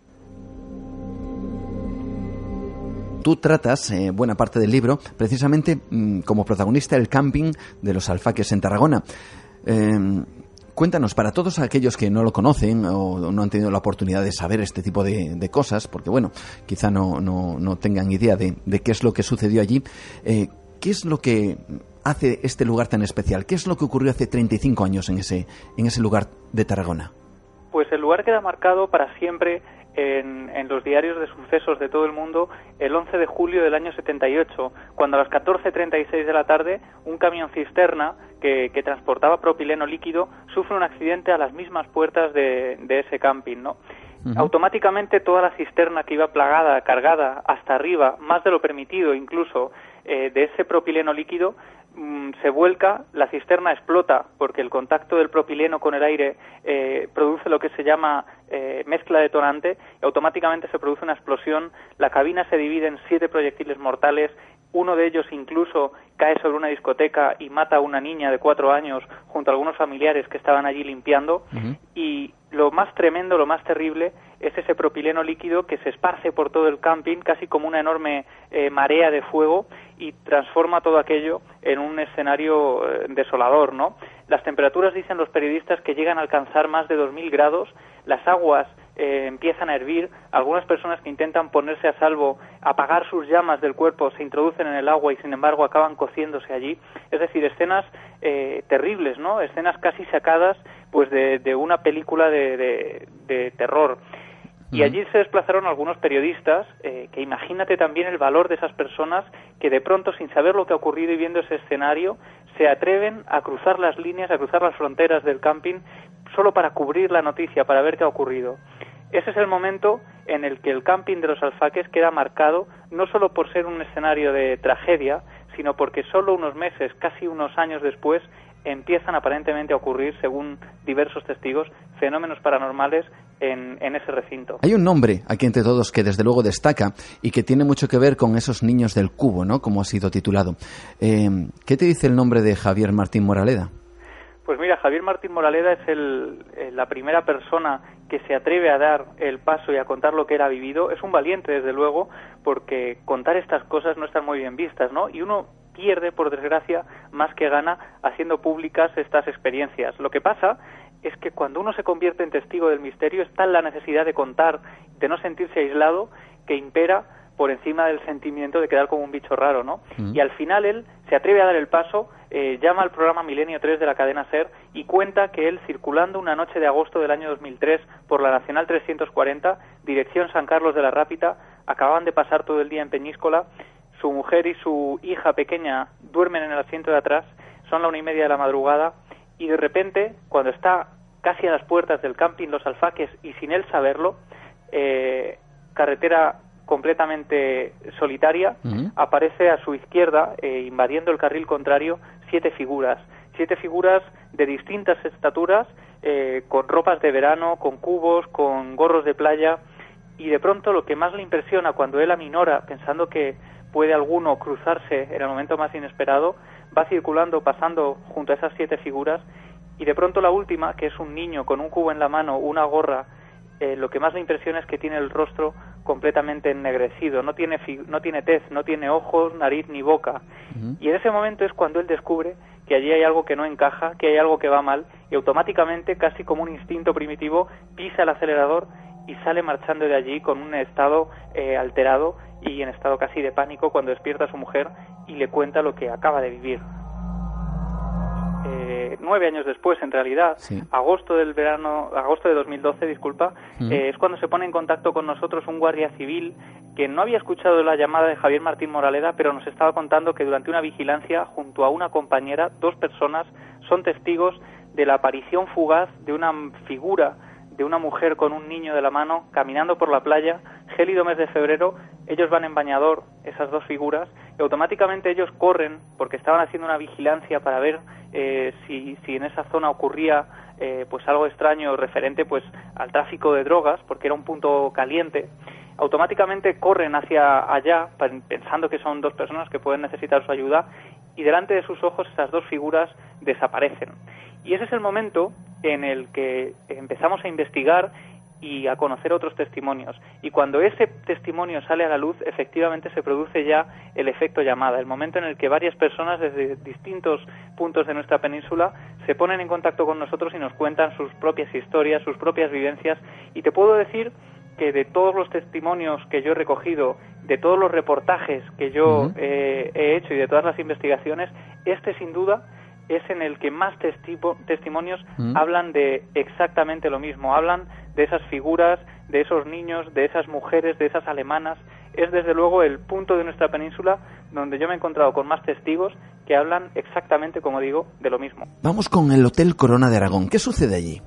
tú tratas buena parte del libro precisamente mm, como protagonista el camping de los alfaques en Tarragona. Em, cuéntanos, para todos aquellos que no lo conocen o no han tenido la oportunidad de saber este tipo de, cosas, porque bueno, quizá no, no, tengan idea de, qué es lo que sucedió allí, eh, ¿qué es lo que hace este lugar tan especial? ¿Qué es lo que ocurrió hace 35 años en ese, en ese lugar de Tarragona? Pues el lugar queda marcado para siempre en, los diarios de sucesos de todo el mundo el 11 de julio del año 78, cuando a las 14.36 de la tarde un camión cisterna que, transportaba propileno líquido sufre un accidente a las mismas puertas de, ese camping, ¿no? Automáticamente toda la cisterna que iba plagada, cargada hasta arriba, más de lo permitido incluso, eh, de ese propileno líquido, Mm, se vuelca, la cisterna explota porque el contacto del propileno con el aire eh, produce lo que se llama eh, mezcla detonante y automáticamente se produce una explosión. La cabina se divide en siete proyectiles mortales. Uno de ellos incluso cae sobre una discoteca y mata a una niña de cuatro años junto a algunos familiares que estaban allí limpiando. Y lo más tremendo, lo más terrible, es ese propileno líquido que se esparce por todo el camping, casi como una enorme eh, marea de fuego, y transforma todo aquello en un escenario eh, desolador, ¿no? Las temperaturas, dicen los periodistas, que llegan a alcanzar más de 2.000 grados, las aguas eh, empiezan a hervir, algunas personas que intentan ponerse a salvo, apagar sus llamas del cuerpo, se introducen en el agua y sin embargo acaban cociéndose allí. Es decir, escenas terribles, ¿no? Escenas casi sacadas pues de, una película de, de terror. Y allí se desplazaron algunos periodistas, eh, que imagínate también el valor de esas personas que de pronto, sin saber lo que ha ocurrido y viendo ese escenario, se atreven a cruzar las líneas, a cruzar las fronteras del camping, solo para cubrir la noticia, para ver qué ha ocurrido. Ese es el momento en el que el camping de los alfaques queda marcado no solo por ser un escenario de tragedia, sino porque solo unos meses, casi unos años después, empiezan aparentemente a ocurrir, según diversos testigos, fenómenos paranormales en, ese recinto. Hay un nombre aquí entre todos que desde luego destaca y que tiene mucho que ver con esos niños del cubo, ¿no? Como ha sido titulado. Eh, ¿Qué te dice el nombre de Javier Martín Moraleda? Pues mira, Javier Martín Moraleda es el, eh, la primera persona que se atreve a dar el paso y a contar lo que él ha vivido. Es un valiente, desde luego, porque contar estas cosas no están muy bien vistas, ¿no? Y uno pierde, por desgracia, más que gana haciendo públicas estas experiencias. Lo que pasa es que cuando uno se convierte en testigo del misterio está la necesidad de contar, de no sentirse aislado, que impera por encima del sentimiento de quedar como un bicho raro, ¿no? Mm. Y al final él se atreve a dar el paso, eh, llama al programa Milenio 3 de la cadena SER y cuenta que él, circulando una noche de agosto del año 2003 por la Nacional 340, dirección San Carlos de la Rápita, acababan de pasar todo el día en Peñíscola, su mujer y su hija pequeña duermen en el asiento de atrás, son la una y media de la madrugada, y de repente, cuando está casi a las puertas del camping Los Alfaques y sin él saberlo, eh, carretera completamente solitaria, aparece a su izquierda, eh, invadiendo el carril contrario, siete figuras, siete figuras de distintas estaturas, eh, con ropas de verano, con cubos, con gorros de playa, y de pronto lo que más le impresiona cuando él aminora, pensando que puede alguno cruzarse en el momento más inesperado, va circulando, pasando junto a esas siete figuras, y de pronto la última, que es un niño con un cubo en la mano, una gorra, eh, lo que más le impresiona es que tiene el rostro completamente ennegrecido, no tiene, no tiene tez, no tiene ojos, nariz ni boca. Y en ese momento es cuando él descubre que allí hay algo que no encaja, que hay algo que va mal, y automáticamente, casi como un instinto primitivo, pisa el acelerador y sale marchando de allí con un estado eh, alterado y en estado casi de pánico cuando despierta a su mujer y le cuenta lo que acaba de vivir. Eh, nueve años después, en realidad, agosto del verano, agosto de 2012, disculpa, eh, es cuando se pone en contacto con nosotros un guardia civil que no había escuchado la llamada de Javier Martín Moraleda, pero nos estaba contando que durante una vigilancia junto a una compañera, dos personas son testigos de la aparición fugaz de una figura de una mujer con un niño de la mano caminando por la playa, gélido mes de febrero, ellos van en bañador, esas dos figuras, y automáticamente ellos corren porque estaban haciendo una vigilancia para ver eh, si, si, en esa zona ocurría eh, pues algo extraño referente pues al tráfico de drogas, porque era un punto caliente. Automáticamente corren hacia allá pensando que son dos personas que pueden necesitar su ayuda y delante de sus ojos esas dos figuras desaparecen. Y ese es el momento en el que empezamos a investigar y a conocer otros testimonios. Y cuando ese testimonio sale a la luz, efectivamente se produce ya el efecto llamada, el momento en el que varias personas desde distintos puntos de nuestra península se ponen en contacto con nosotros y nos cuentan sus propias historias, sus propias vivencias. Y te puedo decir que de todos los testimonios que yo he recogido, de todos los reportajes que yo he hecho y de todas las investigaciones, este sin duda es en el que más testimonios mm. hablan de exactamente lo mismo, hablan de esas figuras, de esos niños, de esas mujeres, de esas alemanas. Es desde luego el punto de nuestra península donde yo me he encontrado con más testigos que hablan exactamente, como digo, de lo mismo. Vamos con el Hotel Corona de Aragón. ¿Qué sucede allí?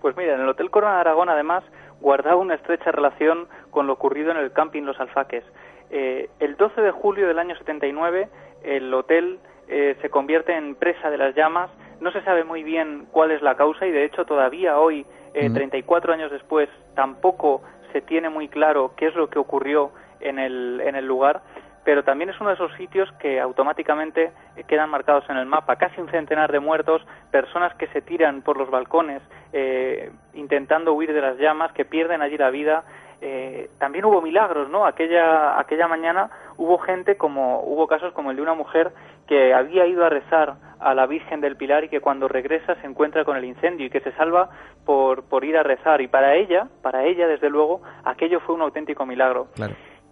Pues mira, en el Hotel Corona de Aragón además guardaba una estrecha relación con lo ocurrido en el camping Los Alfaques. Eh, el 12 de julio del año 79 el hotel eh, se convierte en presa de las llamas. No se sabe muy bien cuál es la causa y de hecho todavía hoy, eh, 34 años después, tampoco se tiene muy claro qué es lo que ocurrió en el, en el lugar, pero también es uno de esos sitios que automáticamente eh, quedan marcados en el mapa. Casi un centenar de muertos, personas que se tiran por los balcones eh, intentando huir de las llamas, que pierden allí la vida. Eh, también hubo milagros, ¿no? Aquella, aquella mañana hubo gente como, hubo casos como el de una mujer que había ido a rezar a la Virgen del Pilar y que cuando regresa se encuentra con el incendio y que se salva por, por ir a rezar. Y para ella, para ella, desde luego, aquello fue un auténtico milagro.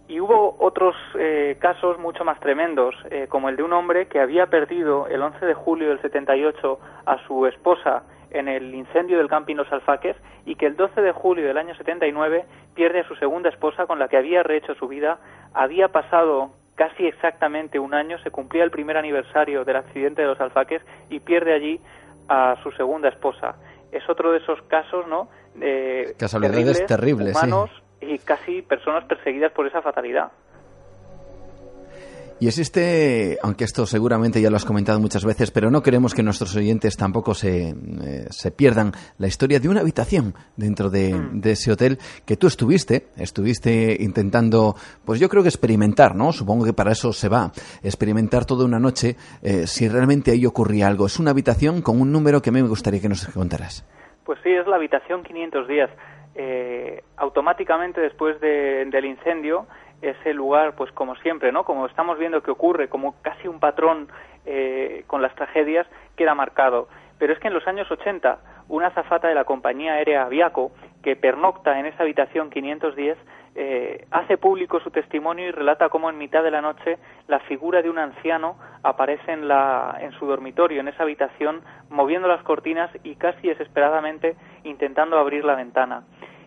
Y hubo otros eh, casos mucho más tremendos, eh, como el de un hombre que había perdido el 11 de julio del 78 a su esposa en el incendio del camping Los Alfaques y que el 12 de julio del año 79 pierde a su segunda esposa con la que había rehecho su vida. Había pasado casi exactamente un año, se cumplía el primer aniversario del accidente de Los Alfaques y pierde allí a su segunda esposa. Es otro de esos casos, ¿no? De Casualidades terribles, humanos y casi personas perseguidas por esa fatalidad. Y existe, aunque esto seguramente ya lo has comentado muchas veces, pero no queremos que nuestros oyentes tampoco se, eh, se pierdan la historia de una habitación dentro mm. de, ese hotel que tú estuviste, estuviste intentando, pues yo creo que experimentar, ¿no? Supongo que para eso se va, experimentar toda una noche eh, si realmente ahí ocurría algo. Es una habitación con un número que a mí me gustaría que nos contaras. Pues sí, es la habitación 510. Eh, automáticamente después del incendio, ese lugar, pues como siempre, ¿no? Como estamos viendo que ocurre, como casi un patrón eh, con las tragedias, queda marcado. Pero es que en los años 80, una azafata de la compañía aérea Aviaco, que pernocta en esa habitación 510, eh, hace público su testimonio y relata cómo en mitad de la noche la figura de un anciano aparece en, la, en su dormitorio, en esa habitación, moviendo las cortinas y casi desesperadamente intentando abrir la ventana.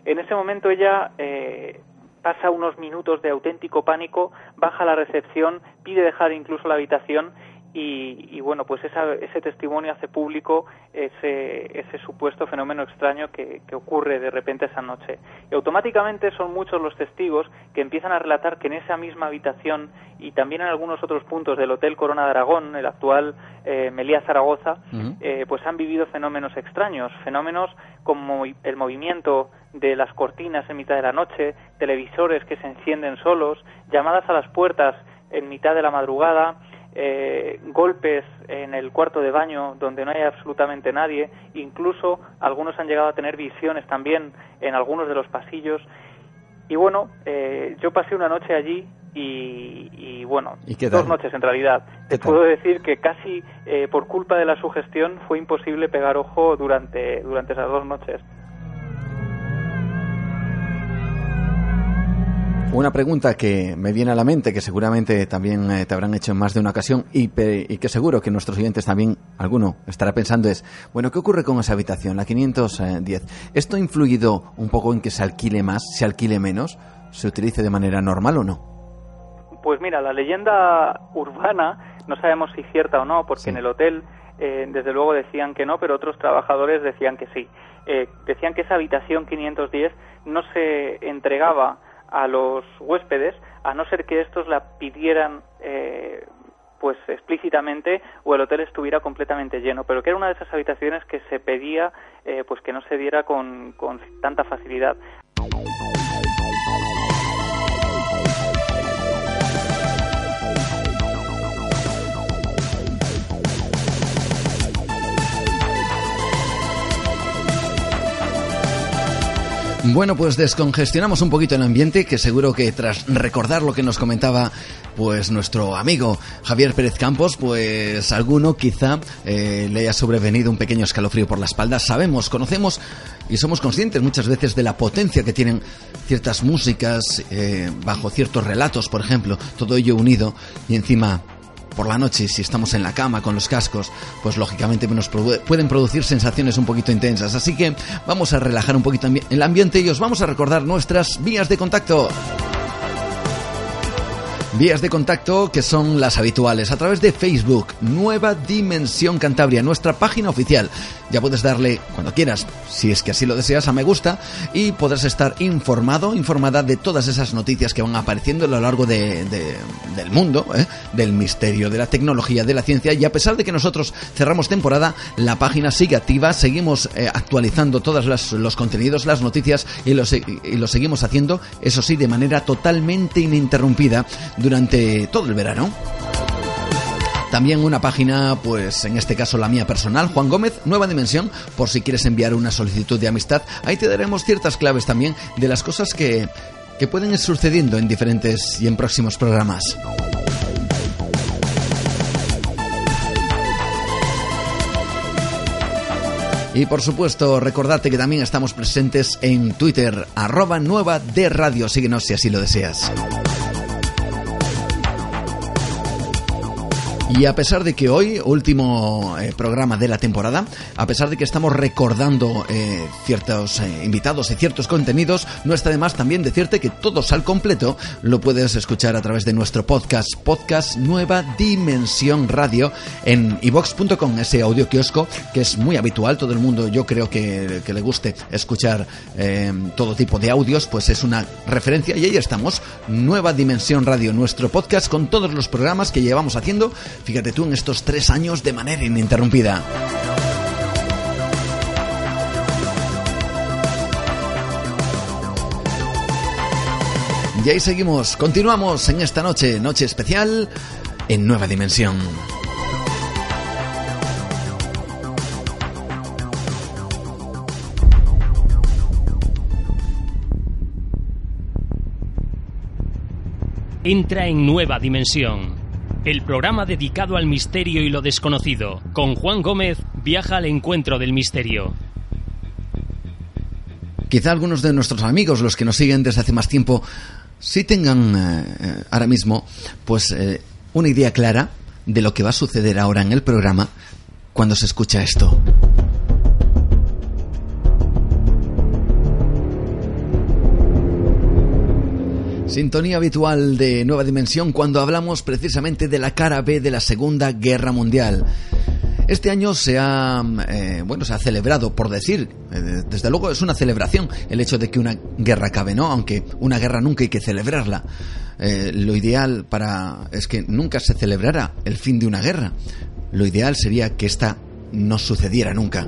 En ese momento ella eh, pasa unos minutos de auténtico pánico, baja la recepción, pide dejar incluso la habitación y, bueno, pues ese testimonio hace público ese, ese supuesto fenómeno extraño que, ocurre de repente esa noche. Y automáticamente son muchos los testigos que empiezan a relatar que en esa misma habitación y también en algunos otros puntos del Hotel Corona de Aragón, el actual eh, Melía Zaragoza, eh, pues han vivido fenómenos extraños, fenómenos como el movimiento de las cortinas en mitad de la noche, televisores que se encienden solos, llamadas a las puertas en mitad de la madrugada, eh, golpes en el cuarto de baño donde no hay absolutamente nadie, incluso algunos han llegado a tener visiones también en algunos de los pasillos. Y bueno, eh, yo pasé una noche allí y, bueno, dos noches en realidad. Te puedo decir que casi eh, por culpa de la sugestión fue imposible pegar ojo durante, durante esas dos noches. Una pregunta que me viene a la mente, que seguramente también eh, te habrán hecho en más de una ocasión y, que seguro que nuestros oyentes también, alguno, estará pensando es, bueno, ¿qué ocurre con esa habitación, la 510? ¿Esto ha influido un poco en que se alquile más, se alquile menos, se utilice de manera normal o no? Pues mira, la leyenda urbana, no sabemos si cierta o no, porque en el hotel eh, desde luego decían que no, pero otros trabajadores decían que sí. Eh, decían que esa habitación 510 no se entregaba a los huéspedes, a no ser que estos la pidieran eh, pues explícitamente o el hotel estuviera completamente lleno, pero que era una de esas habitaciones que se pedía eh, pues que no se diera con, con tanta facilidad. Bueno, pues descongestionamos un poquito el ambiente, que seguro que tras recordar lo que nos comentaba pues nuestro amigo Javier Pérez Campos, pues alguno quizá eh, le haya sobrevenido un pequeño escalofrío por la espalda. Sabemos, conocemos y somos conscientes muchas veces de la potencia que tienen ciertas músicas eh, bajo ciertos relatos, por ejemplo, todo ello unido y encima por la noche, si estamos en la cama con los cascos, pues lógicamente nos pueden producir sensaciones un poquito intensas. Así que vamos a relajar un poquito el ambiente y os vamos a recordar nuestras vías de contacto. Vías de contacto que son las habituales a través de Facebook, Nueva Dimensión Cantabria, nuestra página oficial. Ya puedes darle cuando quieras, si es que así lo deseas, a me gusta y podrás estar informado, informada de todas esas noticias que van apareciendo a lo largo de, del mundo, ¿eh? del misterio, de la tecnología, de la ciencia. Y a pesar de que nosotros cerramos temporada, la página sigue activa, seguimos eh, actualizando todos los contenidos, las noticias y lo, y lo seguimos haciendo, eso sí, de manera totalmente ininterrumpida durante todo el verano. También una página, pues en este caso la mía personal, Juan Gómez, Nueva Dimensión, por si quieres enviar una solicitud de amistad. Ahí te daremos ciertas claves también de las cosas que, que pueden ir sucediendo en diferentes y en próximos programas. Y por supuesto, recordarte que también estamos presentes en Twitter, arroba nueva de radio. Síguenos si así lo deseas. Y a pesar de que hoy, último eh, programa de la temporada, a pesar de que estamos recordando eh, ciertos eh, invitados y ciertos contenidos, no está de más también decirte que todos al completo lo puedes escuchar a través de nuestro podcast, podcast Nueva Dimensión Radio en ivox.com, ese audio kiosco que es muy habitual, todo el mundo yo creo que, que le guste escuchar todo tipo de audios, pues es una referencia. Y ahí estamos, Nueva Dimensión Radio, nuestro podcast con todos los programas que llevamos haciendo Fíjate tú en estos tres años de manera ininterrumpida. Y ahí seguimos, continuamos en esta noche, noche especial en Nueva Dimensión. Entra en Nueva Dimensión el programa dedicado al misterio y lo desconocido. Con Juan Gómez viaja al encuentro del misterio. Quizá algunos de nuestros amigos, los que nos siguen desde hace más tiempo, sí tengan eh, eh, ahora mismo pues eh, una idea clara de lo que va a suceder ahora en el programa cuando se escucha esto. Sintonía habitual de Nueva Dimensión cuando hablamos precisamente de la cara B de la Segunda Guerra Mundial. Este año se ha, eh, bueno, se ha celebrado, por decir, eh, desde luego es una celebración el hecho de que una guerra acabe, ¿no? Aunque una guerra nunca hay que celebrarla. Eh, lo ideal para es que nunca se celebrara el fin de una guerra. Lo ideal sería que esta no sucediera nunca.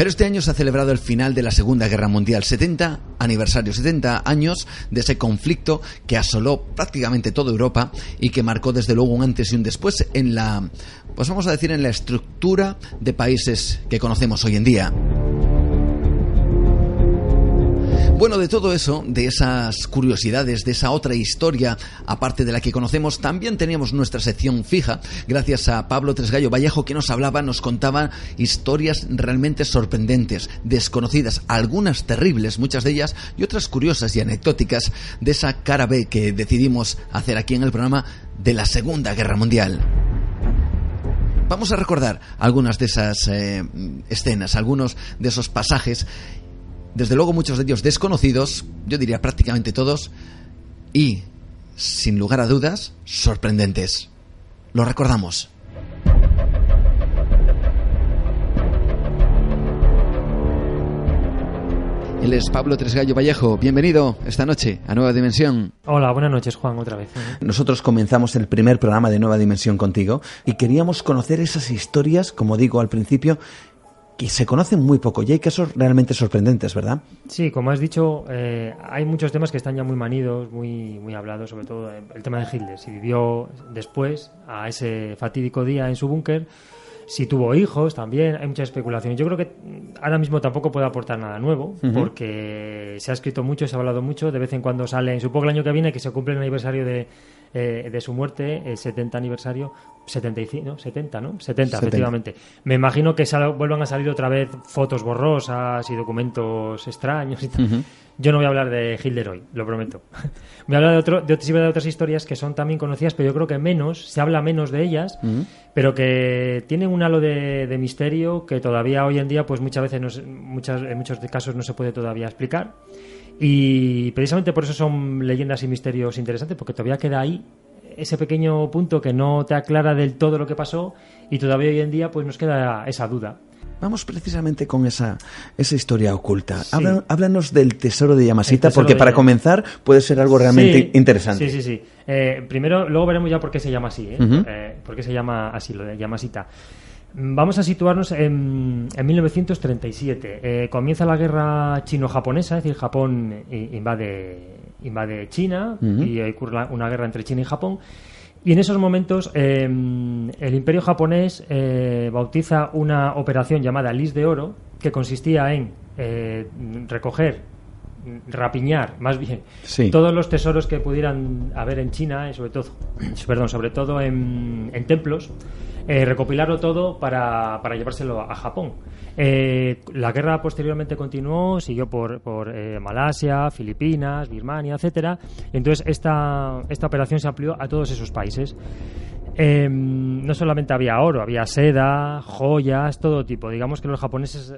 Pero este año se ha celebrado el final de la Segunda Guerra Mundial, 70 aniversario, 70 años de ese conflicto que asoló prácticamente toda Europa y que marcó desde luego un antes y un después en la, pues vamos a decir, en la estructura de países que conocemos hoy en día. Bueno, de todo eso, de esas curiosidades, de esa otra historia, aparte de la que conocemos, también teníamos nuestra sección fija, gracias a Pablo Tresgallo Vallejo, que nos hablaba, nos contaba historias realmente sorprendentes, desconocidas, algunas terribles, muchas de ellas, y otras curiosas y anecdóticas, de esa cara B que decidimos hacer aquí en el programa de la Segunda Guerra Mundial. Vamos a recordar algunas de esas eh, escenas, algunos de esos pasajes desde luego muchos de ellos desconocidos, yo diría prácticamente todos, y, sin lugar a dudas, sorprendentes. Lo recordamos. Él es Pablo Tresgallo Vallejo. Bienvenido esta noche a Nueva Dimensión. Hola, buenas noches, Juan, otra vez. Nosotros comenzamos el primer programa de Nueva Dimensión contigo y queríamos conocer esas historias, como digo al principio, que se conocen muy poco y hay casos realmente sorprendentes, ¿verdad? Sí, como has dicho, eh, hay muchos temas que están ya muy manidos, muy, muy hablados, sobre todo el tema de Hitler, si vivió después a ese fatídico día en su búnker, si tuvo hijos también, hay muchas especulaciones. Yo creo que ahora mismo tampoco puedo aportar nada nuevo, porque se ha escrito mucho, se ha hablado mucho, de vez en cuando sale, supongo que el año que viene, que se cumple el aniversario de, eh, de su muerte, el 70 aniversario, 75, ¿no? 70, ¿no? 70, efectivamente. Me imagino que vuelvan a salir otra vez fotos borrosas y documentos extraños y tal. Yo no voy a hablar de Hitler hoy, lo prometo. voy a hablar de, otro, de, de, otras historias que son también conocidas, pero yo creo que menos, se habla menos de ellas, pero que tienen un halo de, misterio que todavía hoy en día, pues muchas veces, muchas, en muchos casos no se puede todavía explicar. Y precisamente por eso son leyendas y misterios interesantes, porque todavía queda ahí ese pequeño punto que no te aclara del todo lo que pasó y todavía hoy en día pues nos queda esa duda. Vamos precisamente con esa, esa historia oculta. háblanos del tesoro de Yamasita, porque para comenzar puede ser algo realmente interesante. Sí, sí, sí. Eh, primero, luego veremos ya por qué se llama así, ¿eh? eh por qué se llama así, lo de Yamasita. Vamos a situarnos en, en 1937. Eh, comienza la guerra chino-japonesa, es decir, Japón invade, invade China y ocurre una guerra entre China y Japón. Y en esos momentos em, el imperio japonés eh, bautiza una operación llamada Lis de Oro, que consistía en eh, recoger, rapiñar, más bien, todos los tesoros que pudieran haber en China, y sobre todo, perdón, sobre todo en templos, eh, recopilarlo todo para, para, llevárselo a Japón. Eh, la guerra posteriormente continuó, siguió por, por eh, Malasia, Filipinas, Birmania, etcétera. entonces esta, esta operación se amplió a todos esos países. Em, no solamente había oro, había seda, joyas, todo tipo. Digamos que los japoneses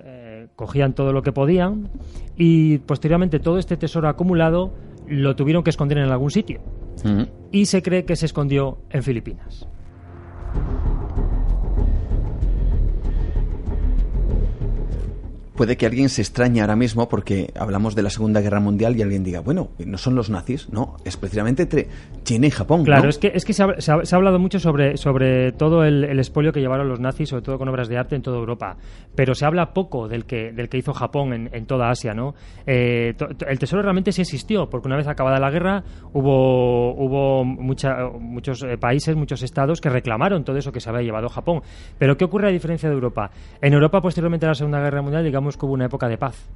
cogían todo lo que podían y posteriormente todo este tesoro acumulado lo tuvieron que esconder en algún sitio. Y se cree que se escondió en Filipinas. Puede que alguien se extrañe ahora mismo porque hablamos de la Segunda Guerra Mundial y alguien diga, bueno, no son los nazis, no, especialmente entre China y Japón. Claro, es que, es que se, ha, se, ha, hablado mucho sobre, sobre todo el, el, expolio que llevaron los nazis, sobre todo con obras de arte en toda Europa, pero se habla poco del que, del que hizo Japón en, en toda Asia, ¿no? Eh, el tesoro realmente sí existió, porque una vez acabada la guerra hubo, hubo mucha, muchos eh, países, muchos estados que reclamaron todo eso que se había llevado Japón. Pero ¿qué ocurre a diferencia de Europa? En Europa, posteriormente a la Segunda Guerra Mundial, digamos, que hubo una época de paz.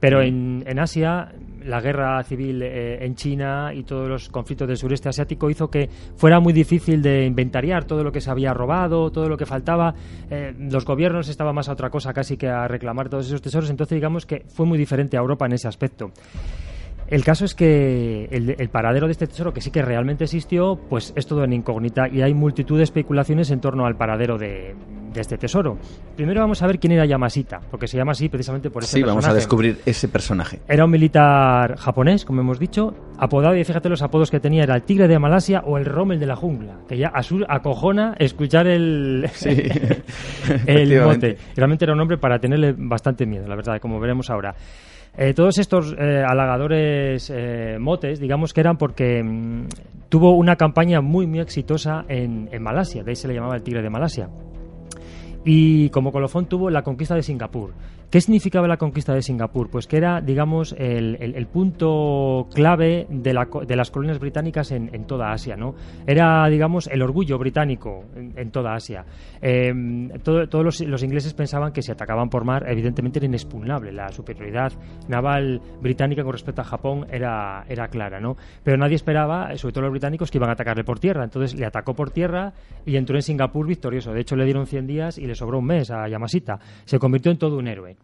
Pero en, en Asia, la guerra civil eh, en China y todos los conflictos del sureste asiático hizo que fuera muy difícil de inventariar todo lo que se había robado, todo lo que faltaba. Eh, los gobiernos estaban más a otra cosa casi que a reclamar todos esos tesoros. Entonces, digamos que fue muy diferente a Europa en ese aspecto. El caso es que el, paradero de este tesoro, que sí que realmente existió, pues es todo en incógnita y hay multitud de especulaciones en torno al paradero de, de este tesoro. Primero vamos a ver quién era Yamashita, porque se llama así precisamente por ese Sí, personaje. vamos a descubrir ese personaje. Era un militar japonés, como hemos dicho, apodado, y fíjate los apodos que tenía, era el tigre de Malasia o el rommel de la jungla, que ya acojona escuchar el, Sí, el mote. Realmente era un hombre para tenerle bastante miedo, la verdad, como veremos ahora. Eh, todos estos eh, halagadores eh, motes, digamos que eran porque mm, tuvo una campaña muy, muy exitosa en, en Malasia, de ahí se le llamaba el tigre de Malasia. Y como colofón tuvo la conquista de Singapur. ¿Qué significaba la conquista de Singapur? Pues que era, digamos, el, punto clave de, la de las colonias británicas en, toda Asia, ¿no? Era, digamos, el orgullo británico en, toda Asia. Todo- todos los, ingleses pensaban que si atacaban por mar, evidentemente era inexpugnable. La superioridad naval británica con respecto a Japón era, era clara, ¿no? Pero nadie esperaba, sobre todo los británicos, que iban a atacarle por tierra. Entonces le atacó por tierra y entró en Singapur victorioso. De hecho, le dieron 100 días y le sobró un mes a Yamashita. Se convirtió en todo un héroe.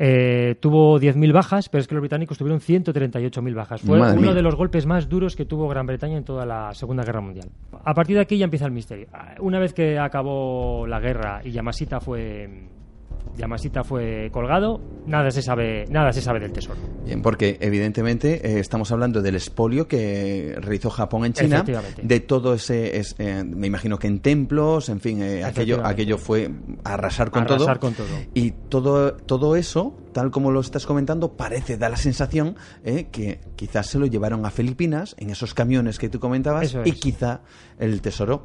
Eh, tuvo 10.000 bajas, pero es que los británicos tuvieron 138.000 bajas. Fue Madre uno mía. de los golpes más duros que tuvo Gran Bretaña en toda la Segunda Guerra Mundial. A partir de aquí ya empieza el misterio. Una vez que acabó la guerra y Yamashita fue Yamashita fue colgado, nada se sabe, nada se sabe del tesoro. Bien, porque evidentemente eh, estamos hablando del expolio que realizó Japón en China, de todo ese, es- eh, me imagino que en templos, en fin, eh, aquello, aquello fue arrasar con Arrasar todo. con todo. Y todo, todo eso, tal como lo estás comentando, parece, da la sensación eh, que quizás se lo llevaron a Filipinas en esos camiones que tú comentabas y quizá el tesoro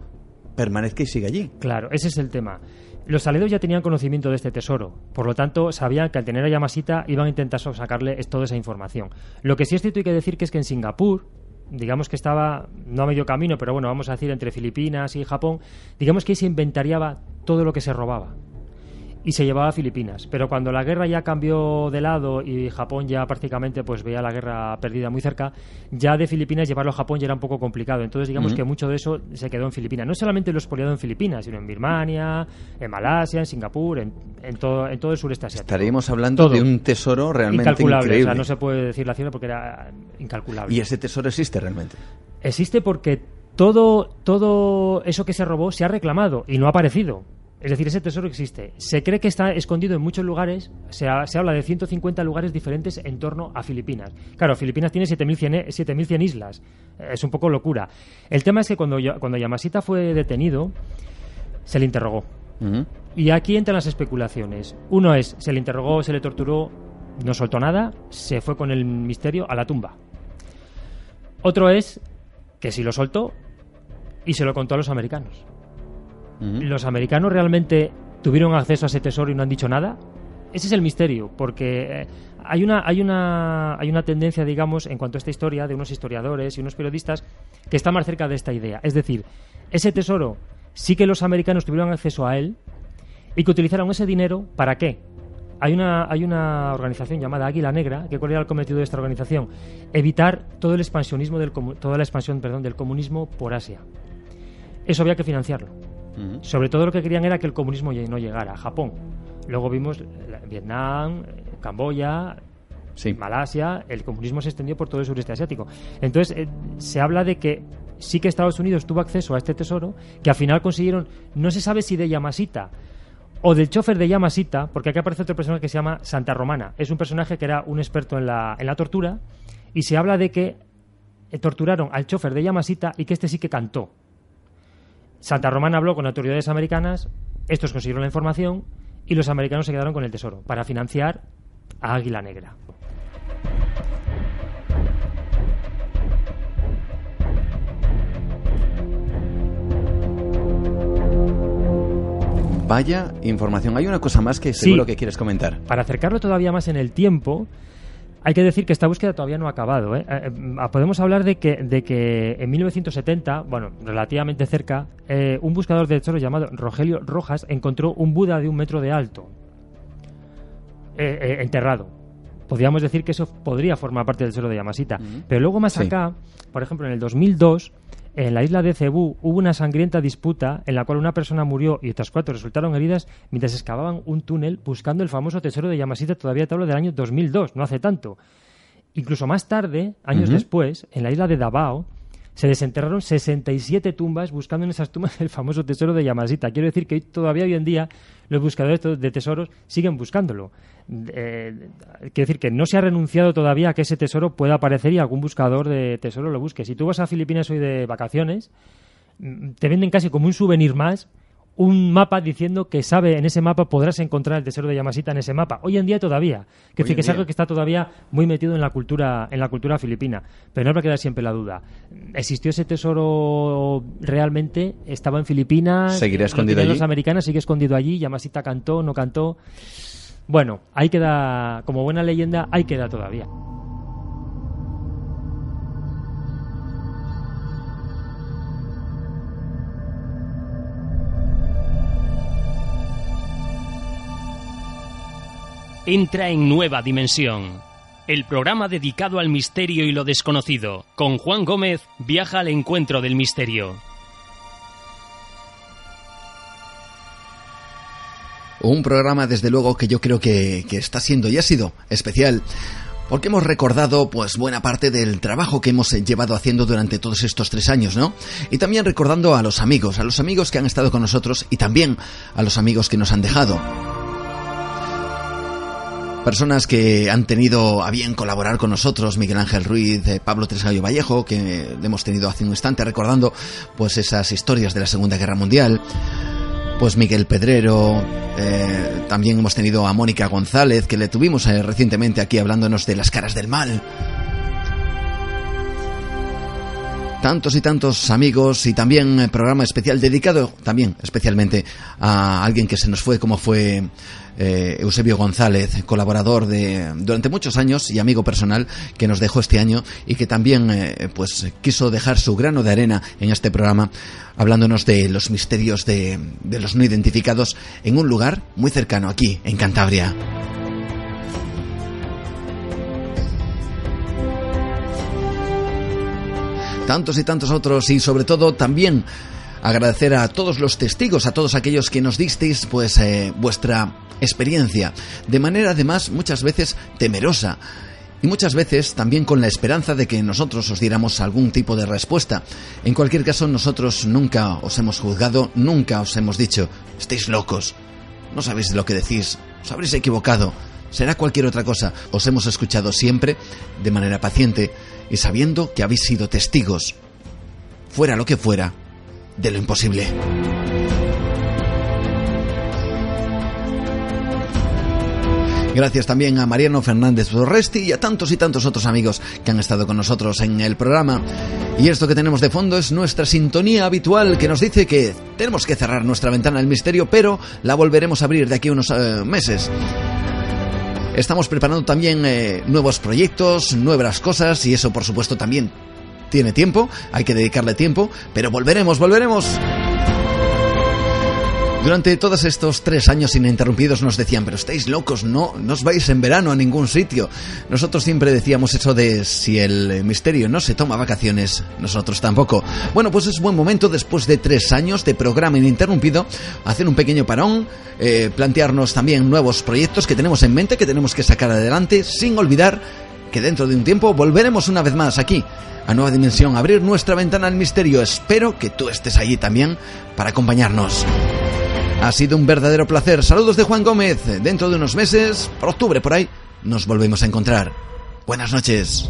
permanezca y siga allí. Claro, ese es el tema. Los aledos ya tenían conocimiento de este tesoro, por lo tanto sabían que al tener a Yamashita iban a intentar sacarle toda esa información. Lo que sí es cierto hay que decir que es que en Singapur, digamos que estaba no a medio camino, pero bueno, vamos a decir entre Filipinas y Japón, digamos que ahí se inventariaba todo lo que se robaba y se llevaba a Filipinas. Pero cuando la guerra ya cambió de lado y Japón ya prácticamente pues veía la guerra perdida muy cerca, ya de Filipinas llevarlo a Japón ya era un poco complicado. Entonces digamos que mucho de eso se quedó en Filipinas. No solamente lo expoliado en Filipinas, sino en Birmania, en Malasia, en Singapur, en, en todo, en todo el sureste asiático. Estaríamos hablando Todo. de un tesoro realmente incalculable. increíble. O sea, no se puede decir la cifra porque era incalculable. Y ese tesoro existe realmente. Existe porque todo, todo eso que se robó se ha reclamado y no ha aparecido. Es decir, ese tesoro existe. Se cree que está escondido en muchos lugares. Se, ha- se habla de 150 lugares diferentes en torno a Filipinas. Claro, Filipinas tiene 7.100 e- 7.100 islas. Es un poco locura. El tema es que cuando, cuando Yamashita fue detenido, se le interrogó. Y aquí entran las especulaciones. Uno es, se le interrogó, se le torturó, no soltó nada, se fue con el misterio a la tumba. Otro es que sí lo soltó y se lo contó a los americanos. ¿Los americanos realmente tuvieron acceso a ese tesoro y no han dicho nada? Ese es el misterio, porque eh, hay una, hay una, hay una tendencia, digamos, en cuanto a esta historia de unos historiadores y unos periodistas que está más cerca de esta idea. Es decir, ese tesoro sí que los americanos tuvieron acceso a él y que utilizaron ese dinero para qué. Hay una, hay una organización llamada Águila Negra, que cuál era el cometido de esta organización, evitar todo el expansionismo del toda la expansión, perdón, del comunismo por Asia. Eso había que financiarlo. Sobre todo lo que querían era que el comunismo no llegara a Japón. Luego vimos la- Vietnam, eh, Camboya, Sí. Malasia, el comunismo se extendió por todo el sureste asiático. Entonces, eh, se habla de que sí que Estados Unidos tuvo acceso a este tesoro, que al final consiguieron, no se sabe si de Yamashita o del chofer de Yamashita, porque aquí aparece otro personaje que se llama Santa Romana. Es un personaje que era un experto en la, en la tortura y se habla de que eh, torturaron al chofer de Yamashita y que este sí que cantó. Santa Romana habló con autoridades americanas, estos consiguieron la información y los americanos se quedaron con el tesoro para financiar a Águila Negra. Vaya información. Hay una cosa más que Sí. seguro que quieres comentar. Para acercarlo todavía más en el tiempo, hay que decir que esta búsqueda todavía no ha acabado. ¿eh? Eh, eh, podemos hablar de que, de que en 1970, bueno, relativamente cerca, eh, un buscador de tesoros llamado Rogelio Rojas encontró un Buda de un metro de alto, enterrado. Podríamos decir que eso podría formar parte del tesoro de Yamashita. Pero luego más Sí. acá, por ejemplo, en el 2002, en la isla de Cebú hubo una sangrienta disputa en la cual una persona murió y otras cuatro resultaron heridas mientras excavaban un túnel buscando el famoso tesoro de Yamashita. Todavía te hablo del año 2002, no hace tanto. Incluso más tarde, años después, en la isla de Davao, se desenterraron 67 tumbas buscando en esas tumbas el famoso tesoro de Yamashita. Quiero decir que todavía hoy en día los buscadores de tesoros siguen buscándolo. Eh, quiero decir que no se ha renunciado todavía a que ese tesoro pueda aparecer y algún buscador de tesoro lo busque. Si tú vas a Filipinas hoy de vacaciones, mm, te venden casi como un souvenir más un mapa diciendo que sabe en ese mapa podrás encontrar el tesoro de Yamashita en ese mapa. Hoy en día todavía. Que, que es algo que está todavía muy metido en la cultura en la cultura filipina. Pero no va a quedar siempre la duda. ¿Existió ese tesoro realmente? ¿Estaba en Filipinas? ¿Seguirá escondido allí? Los americanos sigue escondido allí. Yamashita cantó, no cantó. Bueno, ahí queda, como buena leyenda, ahí queda todavía. Entra en Nueva Dimensión. El programa dedicado al misterio y lo desconocido. Con Juan Gómez viaja al encuentro del misterio. Un programa, desde luego, que yo creo que, que, está siendo y ha sido especial. Porque hemos recordado, pues, buena parte del trabajo que hemos llevado haciendo durante todos estos tres años, ¿no? Y también recordando a los amigos, a los amigos que han estado con nosotros y también a los amigos que nos han dejado. Personas que han tenido a bien colaborar con nosotros, Miguel Ángel Ruiz, eh, Pablo Tresgallo Vallejo, que hemos tenido hace un instante recordando pues esas historias de la Segunda Guerra Mundial. Pues Miguel Pedrero, eh, también hemos tenido a Mónica González, que le tuvimos eh, recientemente aquí hablándonos de las caras del mal. Tantos y tantos amigos y también programa especial dedicado también especialmente a alguien que se nos fue como fue eh, Eusebio González, colaborador de durante muchos años y amigo personal que nos dejó este año y que también eh, pues quiso dejar su grano de arena en este programa hablándonos de los misterios de, de los no identificados en un lugar muy cercano aquí en Cantabria. Tantos y tantos otros y sobre todo también agradecer a todos los testigos, a todos aquellos que nos disteis pues eh, vuestra experiencia, de manera además muchas veces temerosa y muchas veces también con la esperanza de que nosotros os diéramos algún tipo de respuesta. En cualquier caso, nosotros nunca os hemos juzgado, nunca os hemos dicho, estáis locos, no sabéis lo que decís, os habréis equivocado, será cualquier otra cosa. Os hemos escuchado siempre de manera paciente y sabiendo que habéis sido testigos, fuera lo que fuera, de lo imposible. Gracias también a Mariano Fernández Borresti y a tantos y tantos otros amigos que han estado con nosotros en el programa. Y esto que tenemos de fondo es nuestra sintonía habitual que nos dice que tenemos que cerrar nuestra ventana del misterio, pero la volveremos a abrir de aquí a unos eh, meses. Estamos preparando también eh, nuevos proyectos, nuevas cosas y eso por supuesto también tiene tiempo, hay que dedicarle tiempo, pero volveremos, volveremos. Durante todos estos tres años ininterrumpidos nos decían, pero estáis locos, no, no os vais en verano a ningún sitio. Nosotros siempre decíamos eso de si el misterio no se toma vacaciones, nosotros tampoco. Bueno, pues es buen momento después de tres años de programa ininterrumpido hacer un pequeño parón, eh, plantearnos también nuevos proyectos que tenemos en mente, que tenemos que sacar adelante, sin olvidar que dentro de un tiempo volveremos una vez más aquí, a Nueva Dimensión, abrir nuestra ventana al misterio. Espero que tú estés allí también para acompañarnos. Ha sido un verdadero placer. Saludos de Juan Gómez. Dentro de unos meses, por octubre por ahí, nos volvemos a encontrar. Buenas noches.